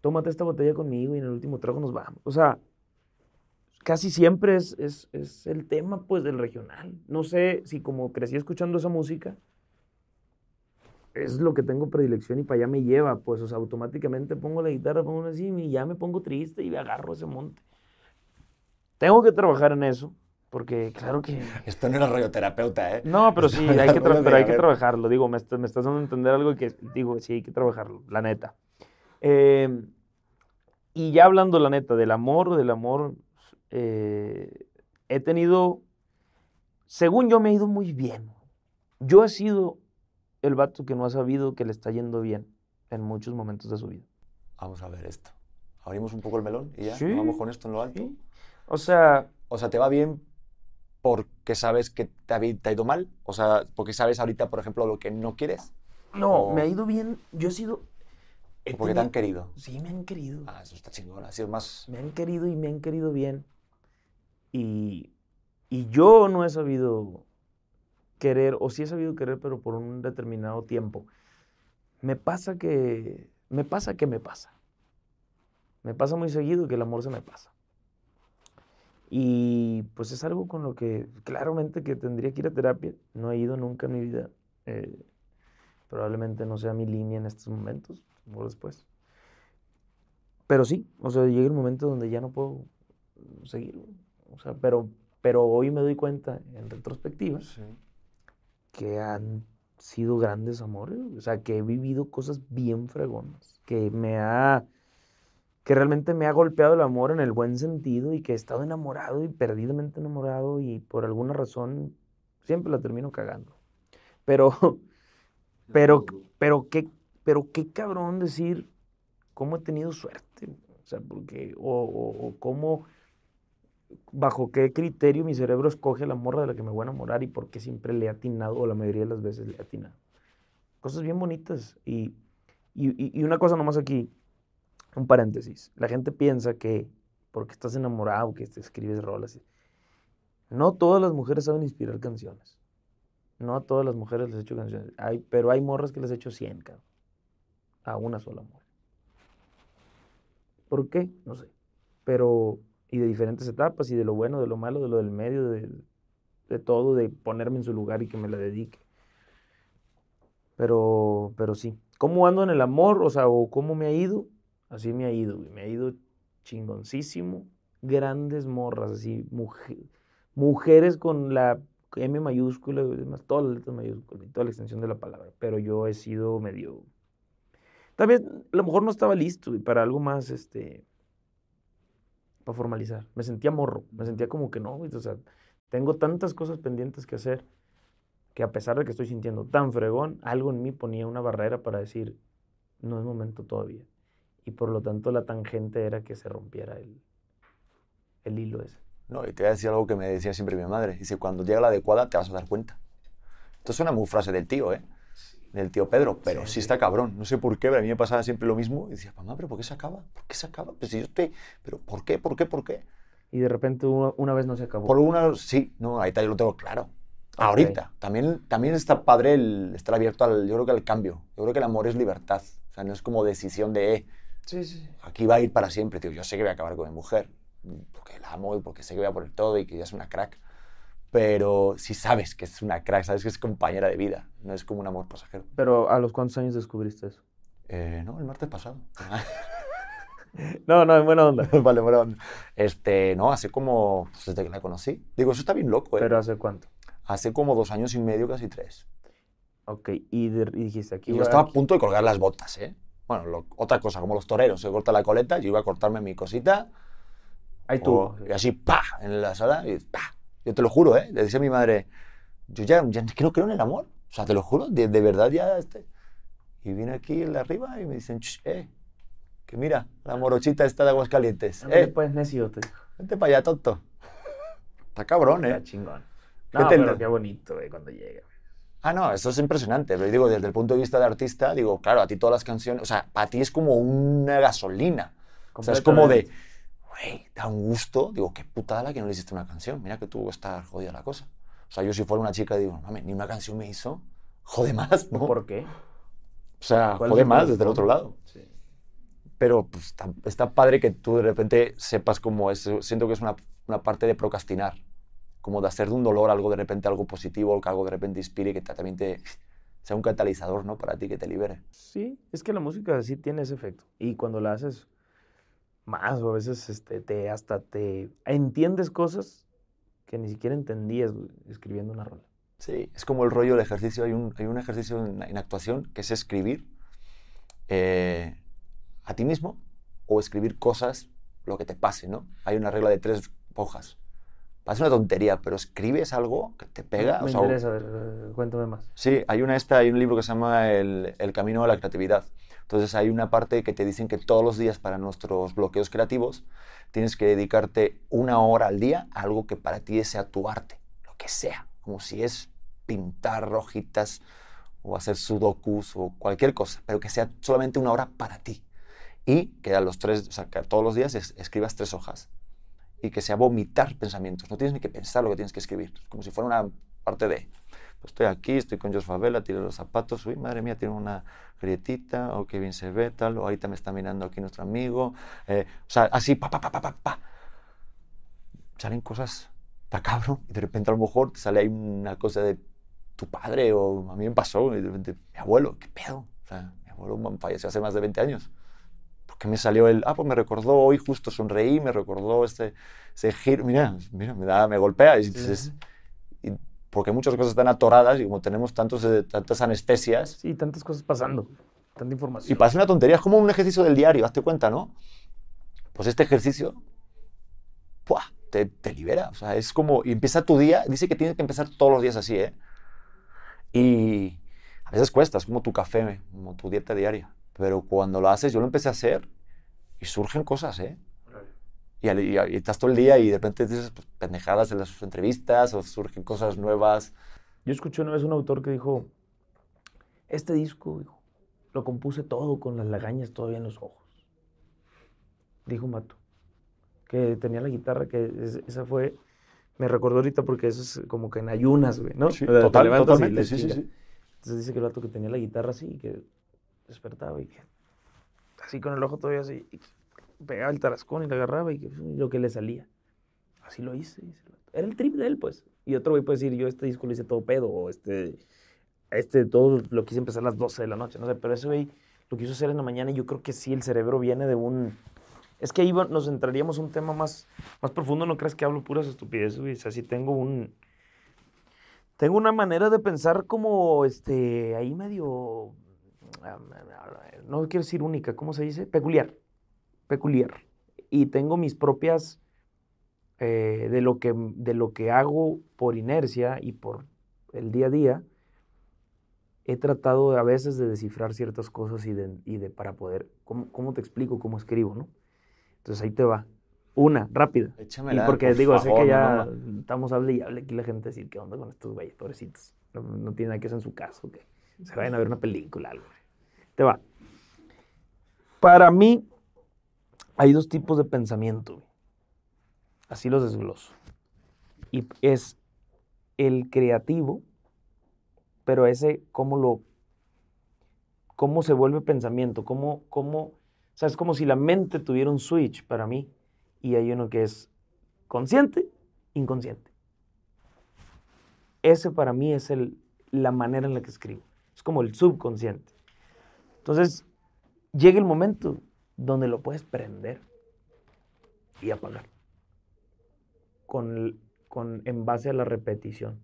tómate esta botella conmigo y en el último trago nos vamos. O sea, casi siempre es, es, es el tema pues del regional. No sé si como crecí escuchando esa música, es lo que tengo predilección y para allá me lleva, pues, o sea, automáticamente pongo la guitarra, pongo así y ya me pongo triste y agarro ese monte. Tengo que trabajar en eso, porque claro que... Esto no era radioterapeuta, ¿eh? No, pero sí, hay que, pero hay que trabajarlo. Digo, me, estás- me estás dando a entender algo que digo, sí, hay que trabajarlo, la neta. Eh, y ya hablando, la neta, del amor, del amor, eh, he tenido, según yo, me he ido muy bien. Yo he sido el vato que no ha sabido que le está yendo bien en muchos momentos de su vida. Vamos a ver esto. Abrimos un poco el melón y ya Sí. vamos con esto en lo alto. ¿sí? O sea, O sea, ¿te va bien porque sabes que te ha, te ha ido mal? O sea, porque sabes ahorita, por ejemplo, lo que no quieres. no, O- me ha ido bien. Yo he sido... he ¿O porque te han tenido- querido? Sí, me han querido. Ah, eso está chingón. Así es más... me han querido y me han querido bien. Y, y yo no he sabido querer, o sí he sabido querer, pero por un determinado tiempo. Me pasa que, me pasa que me pasa. Me pasa muy seguido que el amor se me pasa. Y pues es algo con lo que claramente que tendría que ir a terapia. No he ido nunca en mi vida. Eh, probablemente no sea mi línea en estos momentos, o después. Pero sí, o sea, llega el momento donde ya no puedo seguir. O sea, pero, pero hoy me doy cuenta, en retrospectiva, que han sido grandes amores. O sea, que he vivido cosas bien fregonas. Que me ha. Que realmente me ha golpeado el amor en el buen sentido y que he estado enamorado y perdidamente enamorado y por alguna razón siempre la termino cagando. Pero, pero, pero qué, pero qué cabrón decir cómo he tenido suerte. O sea, porque, o, o- o cómo, bajo qué criterio mi cerebro escoge la morra de la que me voy a enamorar y por qué siempre le he atinado, o la mayoría de las veces le he atinado. Cosas bien bonitas. Y, y, y- una cosa nomás aquí, un paréntesis. La gente piensa que porque estás enamorado, que te escribes rolas. No todas las mujeres saben inspirar canciones. No a todas las mujeres les he hecho canciones. Pero hay morras que les he hecho 100, cabrón. A una sola morra. ¿Por qué? No sé. Pero, y de diferentes etapas, y de lo bueno, de lo malo, de lo del medio, de, de todo, de ponerme en su lugar y que me la dedique. Pero, pero sí. ¿Cómo ando en el amor? O sea, cómo me ha ido. Así me ha ido, güey. Me ha ido chingoncísimo. Grandes morras, así. muje- mujeres con la M mayúscula, y demás, todas las letras mayúsculas toda la extensión de la palabra. Pero yo he sido medio. También, a lo mejor no estaba listo güey, para algo más, este. Para formalizar. Me sentía morro. Me sentía como que no. O sea, tengo tantas cosas pendientes que hacer que a pesar de que estoy sintiendo tan fregón, algo en mí ponía una barrera para decir, no es momento todavía. Y por lo tanto la tangente era que se rompiera el, el hilo ese. No, y te voy a decir algo que me decía siempre mi madre. Dice, cuando llega la adecuada te vas a dar cuenta. Esto suena muy frase del tío, ¿eh? Del tío Pedro, pero sí, está cabrón. No sé por qué, pero a mí me pasaba siempre lo mismo. Y decía, mamá, ¿pero por qué se acaba? ¿Por qué se acaba? Pues si yo estoy... ¿Pero por qué? ¿Por qué? ¿Por qué? Y de repente una, una vez no se acabó. Por una... Sí, no, ahorita yo lo tengo claro. Ahorita. También, también está padre el estar abierto al... Yo creo que al cambio. Yo creo que el amor es libertad. O sea, no es como decisión de... Eh, Sí, sí. aquí va a ir para siempre, tío. Yo sé que voy a acabar con mi mujer, porque la amo y porque sé que voy a poner todo y que ella es una crack. Pero si sabes que es una crack, sabes que es compañera de vida, no es como un amor pasajero. Pero ¿a los cuántos años descubriste eso? Eh, no, el martes pasado. No, no, en buena onda. vale, bueno, este, no, hace como, pues, desde que la conocí. Digo, eso está bien loco, ¿eh? Pero ¿hace cuánto? Hace como dos años y medio, casi tres. Ok, y, de- y dijiste aquí. Y yo estaba a punto de colgar las botas, ¿eh? Bueno, lo- otra cosa, como los toreros, se corta la coleta, yo iba a cortarme mi cosita, Ahí tú. O- y así, pa, en la sala, y pa. Yo te lo juro, ¿eh? Le decía a mi madre, yo ya, ya es que no creo en el amor. O sea, te lo juro, de, de verdad ya. Este. Y viene aquí el de arriba y me dicen, "Ch, eh, que mira, la morochita está de Aguascalientes. Eh, pues necio, te dijo. vente para allá, tonto. Está cabrón, Está ¿eh? chingón. ¿Qué No, te- pero qué bonito, güey, cuando llega. Ah, no, esto es impresionante. Pero digo, desde el punto de vista de artista, digo, claro, a ti todas las canciones, o sea, para ti es como una gasolina. O sea, es como de, güey, da un gusto. Digo, qué putada la que no le hiciste una canción. Mira que tuvo que estar jodida la cosa. O sea, yo si fuera una chica, digo, mames, ni una canción me hizo. Jode más, ¿no? ¿Por qué? O sea, ¿Cuál jode más desde el otro lado. Sí. Pero pues, está, está padre que tú de repente sepas cómo es. Siento que es una, una parte de procrastinar. Como de hacer de un dolor algo de repente algo positivo, que algo de repente inspire y que te- también te, sea un catalizador, ¿no? Para ti que te libere. Sí, es que la música sí tiene ese efecto. Y cuando la haces más o a veces este, te, hasta te entiendes cosas que ni siquiera entendías escribiendo una rola. Sí, es como el rollo del ejercicio. Hay un, hay un ejercicio en, actuación que es escribir eh, a ti mismo o escribir cosas, lo que te pase, ¿no? Hay una regla de tres hojas. Parece una tontería, pero escribes algo que te pega. Me interesa, a ver, eh, cuéntame más. Sí, hay, una esta, hay un libro que se llama el, el Camino a la Creatividad. Entonces hay una parte que te dicen que todos los días para nuestros bloqueos creativos tienes que dedicarte una hora al día a algo que para ti sea tu arte, lo que sea, como si es pintar rojitas o hacer sudokus o cualquier cosa, pero que sea solamente una hora para ti. Y que a los tres, o sea, todos los días escribas tres hojas y que sea vomitar pensamientos. No tienes ni que pensar lo que tienes que escribir, como si fuera una parte de estoy aquí, estoy con Jos Favela, tiro los zapatos, uy, madre mía, tiene una grietita, o qué bien se ve, tal, o ahorita me está mirando aquí nuestro amigo, eh, o sea, así, pa, pa, pa, pa, pa, pa. Salen cosas, está cabrón, y de repente a lo mejor te sale ahí una cosa de tu padre, o a mí me pasó, y de repente, mi abuelo, ¿qué pedo? O sea, mi abuelo falleció hace más de 20 años. porque me salió el, ah, pues me recordó, hoy justo sonreí, me recordó este, ese giro, mira, mira, me da, me golpea, y dices, porque muchas cosas están atoradas y como tenemos tantos, eh, tantas anestesias. Sí, tantas cosas pasando, tanta información. Y parece una tontería, es como un ejercicio del diario, hazte cuenta, ¿no? Pues este ejercicio, ¡pua! Te, te, libera, o sea, es como, y empieza tu día, dice que tienes que empezar todos los días así, ¿eh? Y a veces cuesta, es como tu café, como tu dieta diaria, pero cuando lo haces, yo lo empecé a hacer y surgen cosas, ¿eh? Y, estás todo el día y de repente dices pues, pendejadas en las entrevistas o surgen cosas nuevas. Yo escuché una vez un autor que dijo, este disco, lo compuse todo con las lagañas todavía en los ojos. Dijo Mato, que tenía la guitarra, que esa fue, me recordó ahorita porque eso es como que en ayunas, güey, ¿no? Sí, totalmente, sí, sí, sí. Entonces dice que el vato que tenía la guitarra así, que despertaba y que así con el ojo todavía así, pegaba el tarascón y le agarraba y, lo que le salía. Así lo hice. Era el trip de él, pues. Y otro güey puede decir, yo este disco lo hice todo pedo, o este, este todo lo quise empezar a las 12 de la noche, no sé, pero ese güey lo quiso hacer en la mañana y yo creo que sí, el cerebro viene de un... Es que ahí nos entraríamos un tema más, más profundo, no crees que hablo puras estupideces, güey. O sea, si tengo un... Tengo una manera de pensar como, este, ahí medio... No quiero decir única, ¿cómo se dice? Peculiar peculiar y tengo mis propias eh, de, lo que, de lo que hago por inercia y por el día a día, he tratado a veces de descifrar ciertas cosas y de, y de para poder, ¿cómo, te explico cómo escribo, no? Entonces ahí te va. Una, rápida. y porque digo, sé que ya estamos hable y hable aquí la gente decir, ¿qué onda con estos güeyes, pobrecitos? No, no tienen nada que hacer en su caso, que se vayan a ver una película, algo. Te va. Para mí, hay dos tipos de pensamiento. Así los desgloso. Y es el creativo, pero ese cómo lo cómo se vuelve pensamiento, cómo cómo o sea, es como si la mente tuviera un switch para mí y hay uno que es consciente, inconsciente. Ese para mí es el, la manera en la que escribo. Es como el subconsciente. Entonces, llega el momento donde lo puedes prender y apagar. Con, con, en base a la repetición.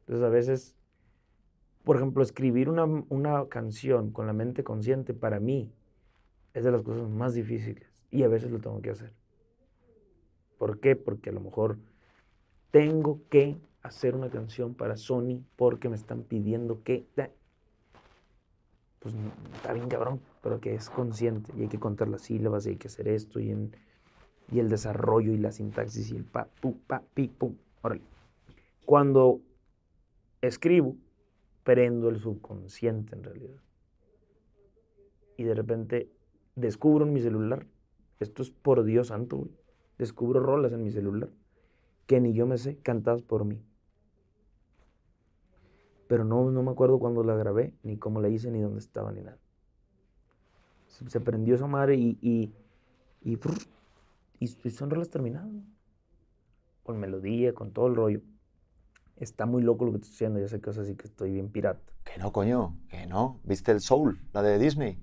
Entonces a veces, por ejemplo, escribir una, una canción con la mente consciente para mí es de las cosas más difíciles y a veces lo tengo que hacer. ¿Por qué? Porque a lo mejor tengo que hacer una canción para Sony porque me están pidiendo que pues está bien cabrón, pero que es consciente y hay que contar las sílabas y hay que hacer esto y, el desarrollo y la sintaxis y el pa, pu, pa, pi, pum. Cuando escribo, prendo el subconsciente en realidad. Y de repente descubro en mi celular, esto es por Dios santo, descubro rolas en mi celular que ni yo me sé, cantadas por mí pero no, no me acuerdo cuándo la grabé, ni cómo la hice, ni dónde estaba, ni nada. Se, prendió esa madre y, y, y, y, son rolas terminadas. Con melodía, con todo el rollo. está muy loco lo que estoy haciendo, ya sé que así que estoy bien pirata. Que no, coño, que no. ¿Viste el Soul, la de Disney?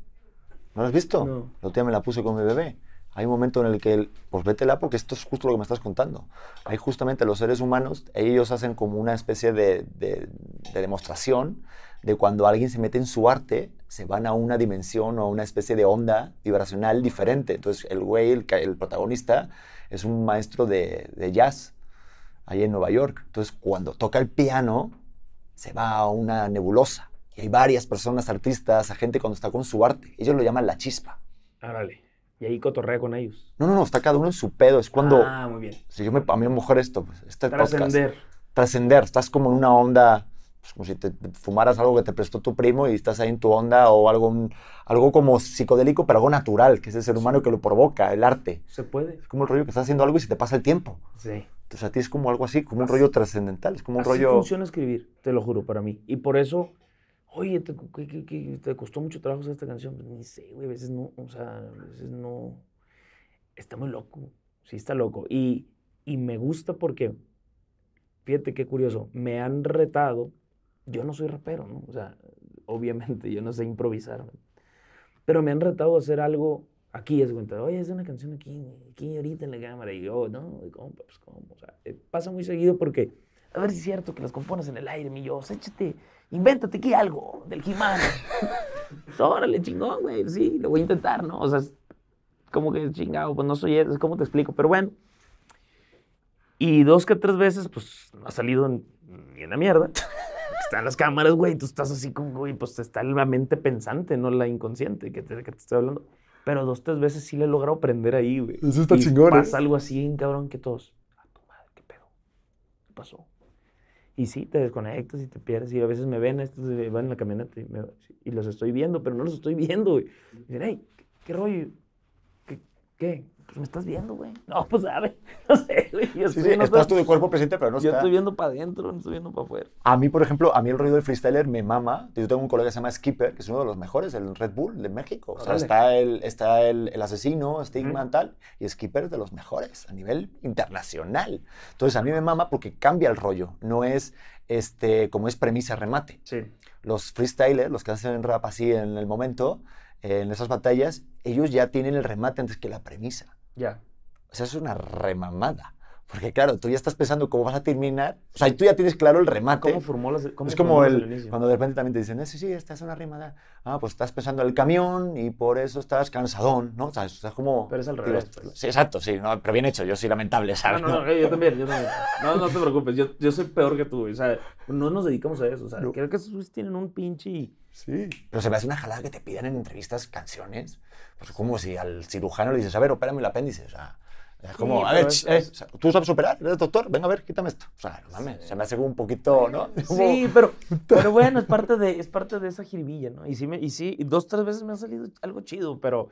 ¿No la has visto? No. La última me la puse con mi bebé. Hay un momento en el que, el- pues vétela porque esto es justo lo que me estás contando. Hay justamente los seres humanos, ellos hacen como una especie de, de- de demostración de cuando alguien se mete en su arte, se van a una dimensión o a una especie de onda vibracional diferente. Entonces el güey, el, el protagonista, es un maestro de, jazz ahí en Nueva York. Entonces cuando toca el piano, se va a una nebulosa. Y hay varias personas, artistas, a gente cuando está con su arte. Ellos lo llaman la chispa. Árale. Y ahí cotorrea con ellos. No, no, no, está cada uno en su pedo. Es cuando, Ah, muy bien. si yo me, a mí mejor esto, pues, este Trascender. trascender, estás como en una onda, pues, como si te te fumaras algo que te prestó tu primo y estás ahí en tu onda o algo, un- algo como psicodélico, pero algo natural, que es el ser humano que lo provoca, el arte. ¿Se puede? Es como el rollo que estás haciendo algo y se te pasa el tiempo. Sí. Entonces a ti es como algo así, como un rollo trascendental, es como un Así rollo... funciona escribir, te lo juro, para mí. Y por eso, oye, ¿te, te costó mucho trabajo hacer esta canción? Pues ni sé, güey, a veces no, o sea, a veces no. Está muy loco, sí está loco. Y, y me gusta porque, fíjate qué curioso, me han retado, yo no soy rapero, ¿no? O sea, obviamente yo no sé improvisar, pero me han retado a hacer algo aquí, es cuenta, oye, es una canción aquí, aquí ahorita en la cámara, y yo, no, compa, pues cómo, o sea, eh, pasa muy seguido porque, a ver si es cierto que las compones en el aire, mi yo, échate, invéntate aquí algo del pues órale, chingón, güey, sí, lo voy a intentar, ¿no? O sea, es como que chingado, pues no soy eso, es como te explico, pero bueno. Y dos que tres veces, pues, no ha salido en- ni en la mierda. Están las cámaras, güey, tú estás así como, güey, pues está la mente pensante, no la inconsciente que te, que te estoy hablando. Pero dos, tres veces sí le he logrado prender ahí, güey. Eso está Y chingón, ¿eh? Pasa algo así, cabrón, que todos, a tu madre, ¿qué pedo? ¿Qué pasó? Y sí, te desconectas y te pierdes. Y a veces me ven, estos van en la camioneta y, me- y los estoy viendo, pero no los estoy viendo. Y dicen, hey, ¿qué, qué rollo? ¿Qué. Pues me estás viendo, güey. No, pues sabe. No sé, güey. Yo, Sí, sí, no estás tú de cuerpo presente, pero no yo está. estoy viendo para adentro, no estoy viendo para afuera. A mí, por ejemplo, a mí el rollo del freestyler me mama. Yo tengo un colega que se llama Skipper, que es uno de los mejores, el Red Bull de México. O sea, Órale. está el, está el, el asesino, Stigma Ujú. tal, y Skipper es de los mejores a nivel internacional. Entonces, a mí me mama porque cambia el rollo. No es este, como es premisa remate. Sí. Los freestylers, los que hacen rap así en el momento, en esas batallas, ellos ya tienen el remate antes que la premisa. Ya. O sea, es una remamada. Porque claro, tú ya estás pensando cómo vas a terminar. O sea, tú ya tienes claro el remate. ¿Cómo formó las cómo es como el, cuando de repente también te dicen, "Eh, sí, sí, esta es una rimada. Ah, pues estás pensando en el camión y por eso estás cansadón, ¿no? O sea, estás como... Pero es al digo, revés, pues. Sí, exacto, sí, no, pero bien hecho, yo soy lamentable, No, ¿sabes? no, no, eh, yo también, yo también. No, no te preocupes, yo, yo soy peor que tú. O sea, no nos dedicamos a eso. O sea, No. creo que esos tienen un pinche... Sí. Pero se me hace una jalada que te pidan en entrevistas canciones. Pues como si al cirujano le dices, a ver, opérame el apéndice. O sea, es como, Sí, a ver, es- eh, es- o sea, ¿tú sabes operar? ¿Eres doctor? Venga, a ver, quítame esto. O sea, no mames, se me hace como un poquito, ¿no? Como- Sí, pero, pero bueno, es parte, de, es parte de esa jiribilla, ¿no? Y sí, me, y sí, dos, tres veces me ha salido algo chido, pero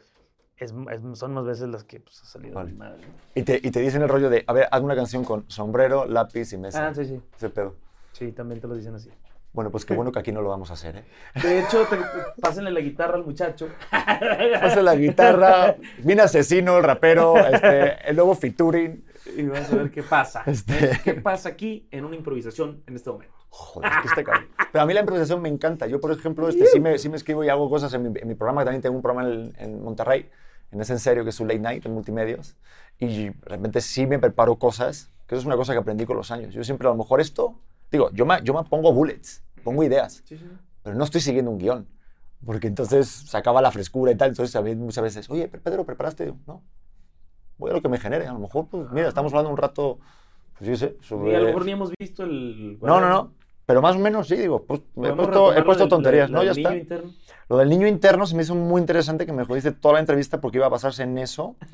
es, son más veces las que pues, ha salido Vale. mal. Y te, y te dicen el rollo de, a ver, haz una canción con sombrero, lápiz y mesa. Ah, sí, sí. Ese pedo. Sí, también te lo dicen así. Bueno, pues qué bueno que aquí no lo vamos a hacer, ¿eh? De hecho, te- pásenle la guitarra al muchacho. Pasa la guitarra, viene asesino, el rapero, este, el nuevo featuring. Y vamos a ver qué pasa. Este- ¿Qué pasa aquí en una improvisación en este momento? Joder, es que este. Pero a mí la improvisación me encanta. Yo, por ejemplo, este, sí, me, sí me escribo y hago cosas en mi, en mi programa. También tengo un programa en, en Monterrey, en ese en serio, que es un late night en multimedios. Y realmente sí me preparo cosas, que eso es una cosa que aprendí con los años. Yo siempre, a lo mejor esto, digo, yo me, yo me pongo bullets, pongo ideas, Sí, sí. pero no estoy siguiendo un guion. Porque entonces se acaba la frescura y tal. Entonces, a mí muchas veces, oye, Pedro, ¿preparaste? No. Voy a lo que me genere. A lo mejor, pues, mira, estamos hablando un rato, pues yo sé, sobre... Y a lo mejor ni hemos visto el... No, no, no. Pero más o menos sí, digo, pues, he ¿Podemos puesto, he puesto del- tonterías, lo ¿no? Ya está. interno? Lo del niño interno se me hizo muy interesante que me jodiste toda la entrevista porque iba a basarse en eso,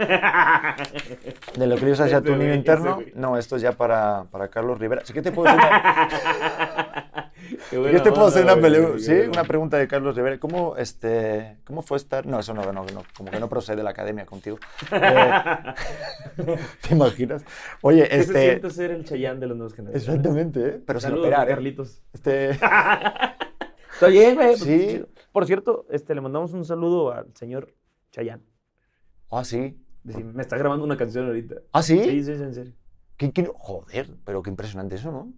de lo que ibas a hacer tu niño interno. No, esto es ya para, para Carlos Rivera. Así que te puedo hacer una, Qué yo te puedo hacer una, qué sí, una pregunta de Carlos Rivera. ¿Cómo, este, ¿Cómo fue estar? No, eso no, no, no, como que no procede la academia contigo. Eh, ¿Te imaginas? Oye, ¿Qué se este... siente ser el Chayán de las nuevas generaciones? Exactamente, ¿eh? Pero sin Saludos, operar, ¿eh? Carlitos. Este... Está bien, güey. pues, Sí. Por cierto, este, le mandamos un saludo al señor Chayán. Ah, sí. Me está grabando una canción ahorita. Ah, sí. Sí, sí, sí, en serio. ¿Qué- qué- Joder, pero qué impresionante eso, ¿no?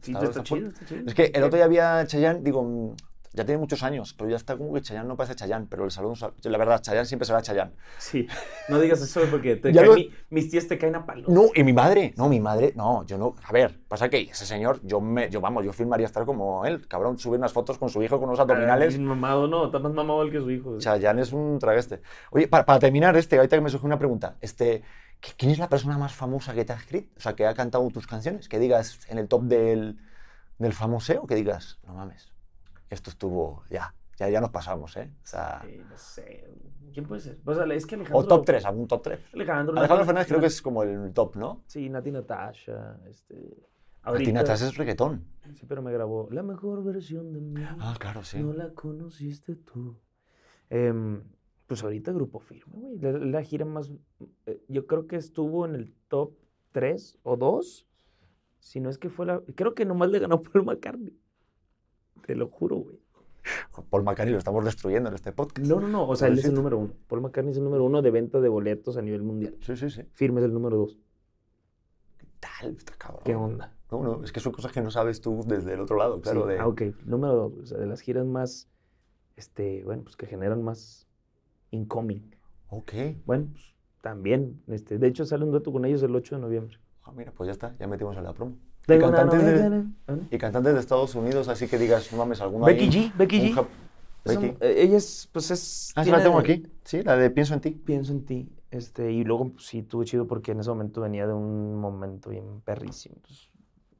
Sí, Está- está, está chido, está chido. Es que el otro día había Chayanne, digo, ya tiene muchos años, pero ya está como que Chayanne no parece Chayanne, pero el saludo, la verdad, Chayanne siempre será Chayanne. Sí, no digas eso porque te mi- mis tías te caen a palos. No, y mi madre, no, mi madre, no, yo no. A ver, pasa que ese señor, yo me, yo vamos, yo filmaría estar como él, cabrón, subir unas fotos con su hijo con unos abdominales. Ay, mamado no, está más mamado el que su hijo. Chayanne es un tragueste. Oye, para, para terminar este, ahorita que me surge una pregunta, este, ¿qui- ¿quién es la persona más famosa que te ha escrito? O sea, que ha cantado tus canciones, que digas en el top del, del famoseo, que digas, no mames, esto estuvo, ya, ya, ya nos pasamos, ¿eh? O sea, Eh, no sé. ¿Quién puede ser? O sea, es que Alejandro. o top 3, algún top 3. Alejandro. Fernández creo que es como el top, ¿no? Sí, Nati Natasha. Este, Martina Natasha es reggaetón. Sí, pero me grabó la mejor versión de mí. Ah, claro, sí. No la conociste tú. Em, pues ahorita Grupo Firme, güey. La, la gira más. eh, Yo creo que estuvo en el top 3 o 2. Si no es que fue la. Creo que nomás le ganó Paul McCartney. Te lo juro, güey. Paul McCartney lo estamos destruyendo en este podcast. No, no, no. O sea, él es el número uno. Paul McCartney es el número uno de venta de boletos a nivel mundial. Sí, sí, sí. Firme es el número dos. Tal, está cabrón. ¿Qué onda? No, no, es que son cosas que no sabes tú desde el otro lado, claro. Sí, de- Ah, ok. Número dos. O sea, de las giras más. Este, bueno, pues que generan más incoming. Ok. Bueno, pues también. Este, de hecho, sale un dueto con ellos el 8 de noviembre. Ah, mira, pues ya está, ya metimos en la promo. Y cantantes, de, ¿eh? y cantantes de Estados Unidos, así que digas, no mames, alguno Becky G, Becky un G. Becky. eh, ella es, pues es. Ah, sí, la tengo aquí. Sí, la de Pienso en ti. Pienso en ti. Este, y luego, pues, sí, tuve chido porque en ese momento venía de un momento bien perrísimo.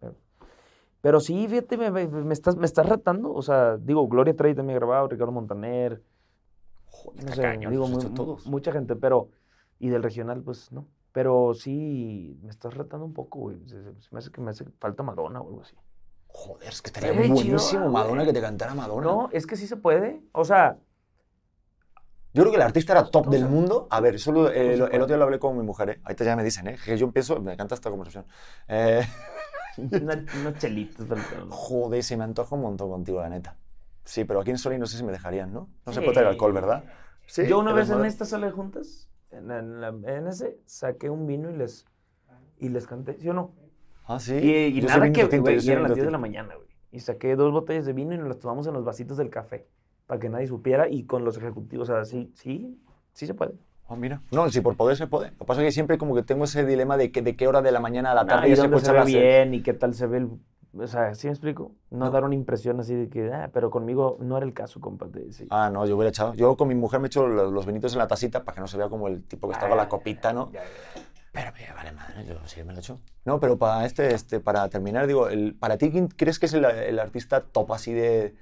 eh. pero sí, fíjate, me, me, me estás, me estás retando. O sea, digo, Gloria Trevi también ha grabado, Ricardo Montaner. Joder, no sé, cañón, digo, los has mu- hecho mu- todos. mucha gente, pero. Y del regional, pues no. Pero sí, me estás retando un poco, güey. Se, se- se me hace que me hace falta Madonna o algo así. Joder, es que estaría Estaría chido, buenísimo güey. Madonna que te cantara Madonna. No, es que sí se puede. O sea, Yo creo que el artista era top del sea, mundo. A ver, solo el, se el puede. otro día lo hablé con mi mujer, ¿eh? Ahorita ya me dicen, ¿eh? Que yo empiezo, me encanta esta conversación. Eh, una- unos chelitos. pero joder, se me antoja un montón contigo, la neta. Sí, pero aquí en Soli no sé si me dejarían, ¿no? No se puede traer alcohol, ¿verdad? Sí. Yo una vez en esta sala de juntas, en, en la- en ese, saqué un vino y les, y les canté, ¿sí o no? Ah, sí. Y, y nada que, güey, eran las vino 10 de la mañana, güey. Y saqué dos botellas de vino y nos las tomamos en los vasitos del café, para que nadie supiera, y con los ejecutivos, o sea, sí, sí, sí se puede. Ah, mira. No, si por poder se puede. Lo que pasa es que siempre como que tengo ese dilema de, que, de qué hora de la mañana a la tarde y ya se se ve bien, y qué tal se ve el... O sea, ¿sí me explico? No, No. dar una impresión así de que, ah, pero conmigo no era el caso, compadre. Sí. Ah, no, yo hubiera echado. Yo con mi mujer me echo los, los vinitos en la tacita para que no se vea como el tipo que está con la Ah, copita, ¿no? ya, ya. Pero me vale madre, yo sí me lo echo. No, pero para este, este, para terminar, digo, el, para ti, ¿quién crees que es el, el artista top así de,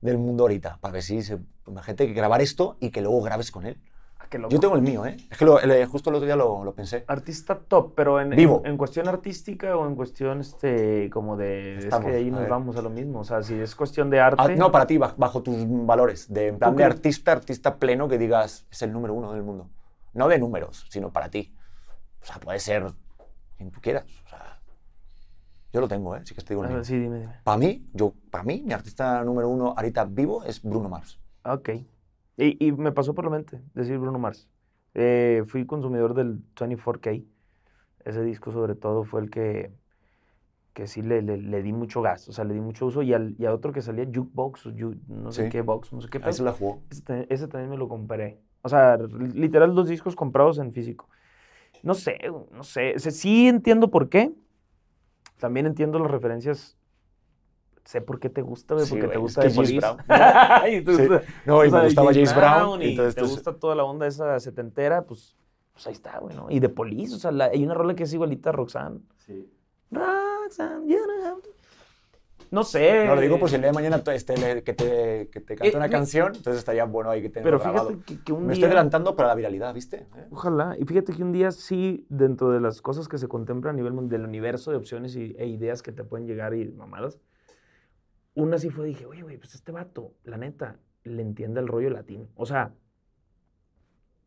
del mundo ahorita? Para que sí, se, imagínate que grabar esto y que luego grabes con él. Ah, qué loco. Yo tengo el mío, ¿eh? Es que lo- el- justo el otro día lo, lo pensé. Artista top, pero en, Vivo. en, en cuestión artística o en cuestión este como de Estamos, es que ahí nos ver. vamos a lo mismo. O sea, si es cuestión de arte. Ah, no, para ti, baj- bajo tus valores, de en plan ¿Tú de artista, artista pleno que digas es el número uno del mundo. No de números, sino para ti. O sea, puede ser quien tú quieras. O sea, yo lo tengo, ¿eh? Sí que te digo el sí, dime, dime. Para mí, yo, para mí, mi artista número uno ahorita vivo es Bruno Mars. Ok. Y, y me pasó por la mente decir Bruno Mars. Eh, fui consumidor del 24K. Ese disco sobre todo fue el que, que sí le, le, le di mucho gas, o sea, le di mucho uso. Y, al, y a otro que salía Jukebox, o no sé Sí. qué box, no sé qué. A ese la jugó. Ese, ese también me lo compré. O sea, literal dos discos comprados en físico. No sé, no sé. O sea, sí entiendo por qué. También entiendo las referencias. Sé por qué te gusta, güey, Sí, porque te güey, es gusta que James. Brown. Y te Sí. gusta- No, y me gustaba James Brown. y entonces, te tú- gusta toda la onda esa setentera, pues, pues ahí está, güey, ¿no? Y de Police, o sea, la- hay una rola que es igualita a Roxanne. Roxanne, you don't have to- No sé. No, lo digo por si el día de mañana este, le- que, te, que te cante Eh, una mi- canción, entonces estaría bueno ahí que tenerlo Pero grabado. fíjate que, que un Me día... estoy adelantando para la viralidad, ¿viste? ¿Eh? Ojalá. Y fíjate que un día sí, dentro de las cosas que se contemplan a nivel del universo de opciones y, e ideas que te pueden llegar y mamadas, una sí fue, dije, oye, güey, pues este vato, la neta, le entiende el rollo latino. O sea,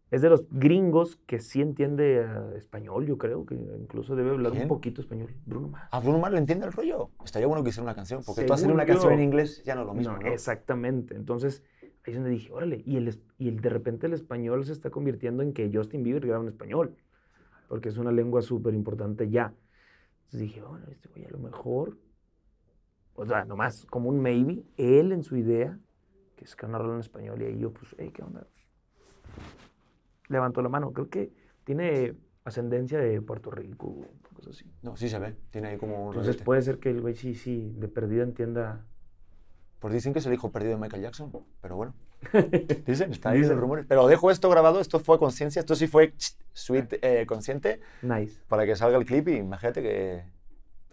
es de los gringos que sí entiende eh, español, yo creo, que incluso debe hablar ¿Quién? un poquito español. Bruno Mars. A Bruno Mars le entiende el rollo. Estaría bueno que hiciera una canción, porque tú hacer Según una canción en inglés ya no es lo mismo, No, ¿no? Exactamente. Entonces, ahí es donde dije, órale, y, el, y el, de repente el español se está convirtiendo en que Justin Bieber graba en español, porque es una lengua súper importante ya. Entonces dije, bueno, este güey a lo mejor o sea, nomás como un maybe, él en su idea, que es que una rola en español, y ahí yo, pues, hey, ¿qué onda? Levantó la mano. Creo que tiene ascendencia de Puerto Rico, cosas así. No, sí se ve. Tiene ahí como un Entonces puede ser que el güey sí, sí, de perdida entienda. Pues dicen que es el hijo perdido de Michael Jackson, pero bueno. Dicen, está ahí los rumores. Pero dejo esto grabado, esto fue conciencia, esto sí fue sweet eh, consciente Nice. para que salga el clip y imagínate que...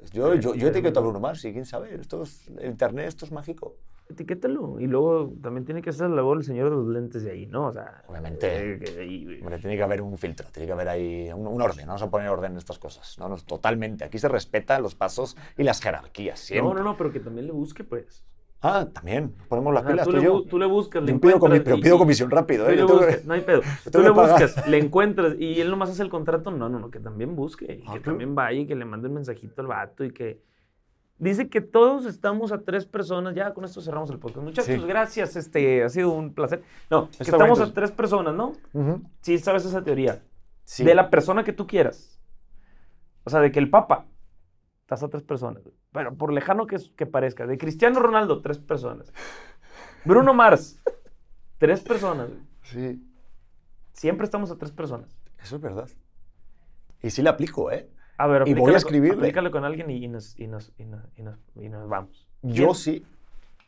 pues yo, yo, yo etiqueto a. Bruno Mars y quién sabe, esto es, el internet, esto es mágico. Etiquétalo. Y luego también tiene que hacer la labor el señor de los lentes de ahí, ¿no? O sea, Obviamente. eh. Hombre, tiene que haber un filtro, tiene que haber ahí un, un orden, vamos a poner orden en estas cosas. No, no, totalmente, aquí se respetan los pasos y las jerarquías, siempre. No, no, no, pero que también le busque, pues. Ah, también, ponemos las sea, pilas tú, le, yo. tú le buscas, le Yo pido comi- encuentras pero pido comisión rápido, tú ¿eh? le que- no hay pedo. Tú le buscas, le encuentras y él nomás hace el contrato. No, no, no, que también busque. Y Ah, que claro. también vaya y que le mande un mensajito al vato y que. Dice que todos estamos a tres personas. Ya con esto cerramos el podcast. Muchachos, Sí. gracias. Este, ha sido un placer. No, que estamos bonito. a tres personas, ¿no? Ujú. Sí, sabes esa teoría. Sí. De la persona que tú quieras. O sea, de que el Papa. Estás a tres personas. Pero por lejano que, que parezca. De Cristiano Ronaldo, tres personas. Bruno Mars, tres personas. Sí, Siempre estamos a tres personas. eso es verdad. Y sí le aplico, ¿eh? A ver, Y voy a escribirle. Con alguien y, y nos, y, nos, y, nos, y, nos, vamos. Yo ¿Quién? sí.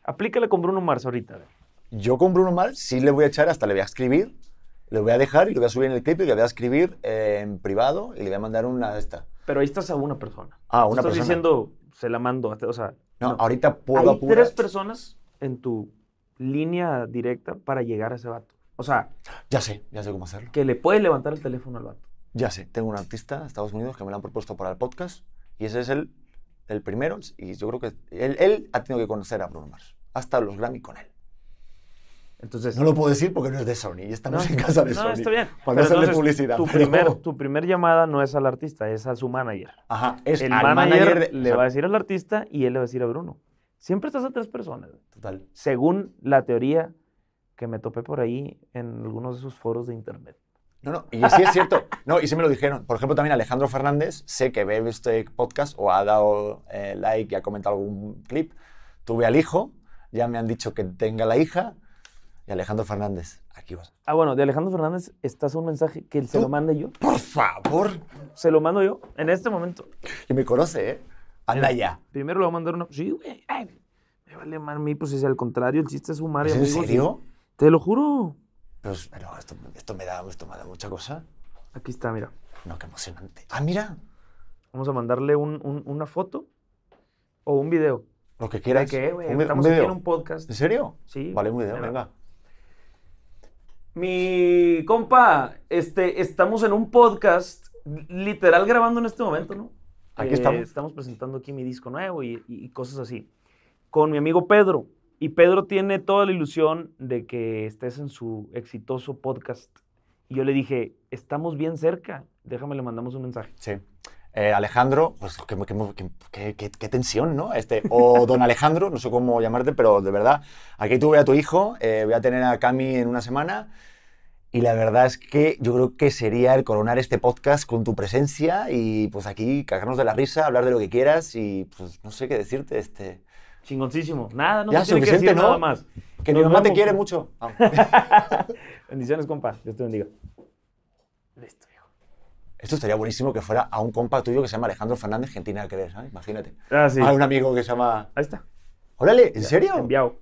Aplícale con Bruno Mars ahorita. a ver. Yo con Bruno Mars sí le voy a echar, hasta le voy a escribir, le voy a dejar y le voy a subir en el clip y le voy a escribir eh, en privado y le voy a mandar una de esta. Pero ahí estás a una persona. Ah, una estás persona. diciendo, se la mando. a- O sea, No, no. ahorita puedo hay apurar. tres personas en tu línea directa para llegar a ese vato. O sea, Ya sé, ya sé cómo hacerlo. que le puedes levantar el teléfono al vato. Ya sé, tengo un artista de Estados Unidos que me lo han propuesto para el podcast y ese es el, el primero y yo creo que él, él ha tenido que conocer a Bruno Mars. Hasta los Grammy con él. Entonces, No lo puedo decir porque no es de Sony y estamos No, en casa de no, Sony. está bien. Para no Pero hacerle entonces, publicidad. Tu, pero- primer, tu primer llamada no es al artista, es a su manager. Ajá, es el al manager, de- le o sea, va a decir al artista y él le va a decir a Bruno. Siempre estás a tres personas, Total. según la teoría que me topé por ahí en algunos de esos foros de internet. No, no, y sí es cierto. No, y sí me lo dijeron. Por ejemplo, también Alejandro Fernández, sé que ve este podcast o ha dado eh, like y ha comentado algún clip. Tuve al hijo, ya me han dicho que tenga la hija. Y Alejandro Fernández, aquí vas. Ah, bueno, de Alejandro Fernández estás un mensaje que se lo mande yo. Por favor. Se lo mando yo en este momento. Y me conoce, ¿eh? Anda ya. Primero le voy a mandar uno. Sí, güey. ay, Me vale mal mí, pues es al contrario, el chiste es sumar y ¿Es en amigos y- serio? Te lo juro. Pues, pero esto, esto, me da, esto me da mucha cosa. Aquí está, mira. No, qué emocionante. Ah, mira, Vamos a mandarle un- un- una foto o un video. lo que ¿De quieras. qué, güey? Estamos aquí en video. un podcast. ¿En serio? Sí. Vale, un video, Mira. venga. Mi compa, este, estamos en un podcast literal grabando en este momento, ¿no? Aquí Eh, estamos. Estamos presentando aquí mi disco nuevo y, y- y cosas así. Con mi amigo Pedro. Y Pedro tiene toda la ilusión de que estés en su exitoso podcast. Y yo le dije, estamos bien cerca. Déjame, le mandamos un mensaje. Sí. Eh, Alejandro, pues qué, qué- qué- qué- tensión, ¿no? Este, o don Alejandro, no sé cómo llamarte, pero de verdad, aquí tuve a tu hijo, eh, voy a tener a Cami en una semana y la verdad es que yo creo que sería el coronar este podcast con tu presencia y pues aquí cagarnos de la risa, hablar de lo que quieras y pues no sé qué decirte, este, Chingoncísimo. Nada, no Ya, se tiene que suficiente, decir ¿no? nada más. que mi Nos mamá te vemos. quiere mucho. Bendiciones, compa. Dios te bendiga. Listo. Esto estaría buenísimo que fuera a un compa tuyo que se llama Alejandro Fernández, que tiene que ver, ¿sabes? Imagínate. Ah, sí. A un amigo que se llama... Ahí está. Órale, ¿en serio? Enviado.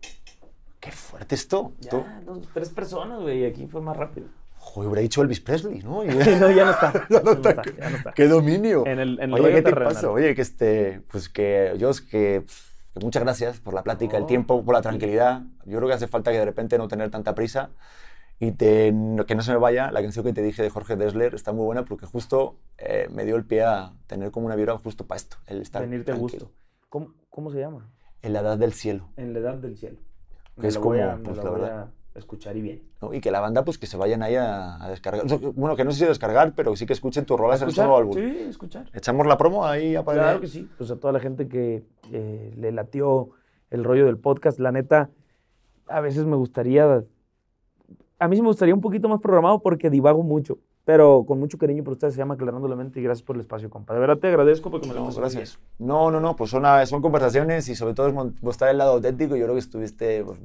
Qué fuerte esto. Tú- Ya, dos, tres personas, güey. y Aquí fue más rápido. Joder, hubiera dicho Elvis Presley, ¿no? Y- no, ya no está. Ya no está. ya no está. ¡Qué dominio! En el, en el Oye, ¿qué te pasa? Oye, que este, pues que yo es que, que muchas gracias por la plática, el No. tiempo, por la tranquilidad. Yo creo que hace falta que de repente no tener tanta prisa y te- no- que no se me vaya. La canción que te dije de Jorge Dessler está muy buena porque justo eh, me dio el pie a tener como una vibra justo para esto, el estar Venirte a gusto. ¿Cómo, ¿Cómo se llama? En la edad del cielo. En la edad del cielo. Que es voy a- como, me pues, la verdad. a escuchar y bien. ¿no? Y que la banda, pues que se vayan ahí a, a descargar. Bueno, que no sé si descargar, pero sí que escuchen tus rolas en este nuevo álbum. Sí, escuchar. Echamos la promo ahí a Claro que sí. Pues a toda la gente que eh, le latió el rollo del podcast, la neta, a veces me gustaría. A mí sí me gustaría un poquito más programado porque divago mucho. Pero con mucho cariño por ustedes se llama Aclarando la Mente y gracias por el espacio, compa. De verdad te agradezco porque me lo No, gracias. No, no, no, pues son, ah, son conversaciones y sobre todo es mon- mostrar el lado auténtico. Yo creo que estuviste pues,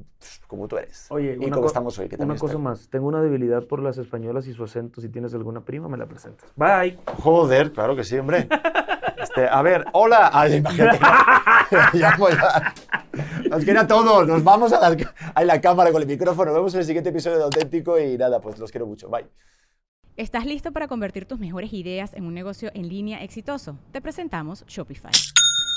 como tú eres. Oye, y como co- estamos hoy. Que Una cosa más, tengo una debilidad por las españolas y su acento. Si tienes alguna prima, me la presentas. Bye. Joder, claro que sí, hombre. Este, a ver, hola. Ay, imagínate. ya, pues, ya. Nos quiere a todos. Nos vamos a la, a la cámara con el micrófono. Nos vemos en el siguiente episodio de Auténtico y nada, pues los quiero mucho. Bye. ¿Estás listo para convertir tus mejores ideas en un negocio en línea exitoso? Te presentamos Shopify.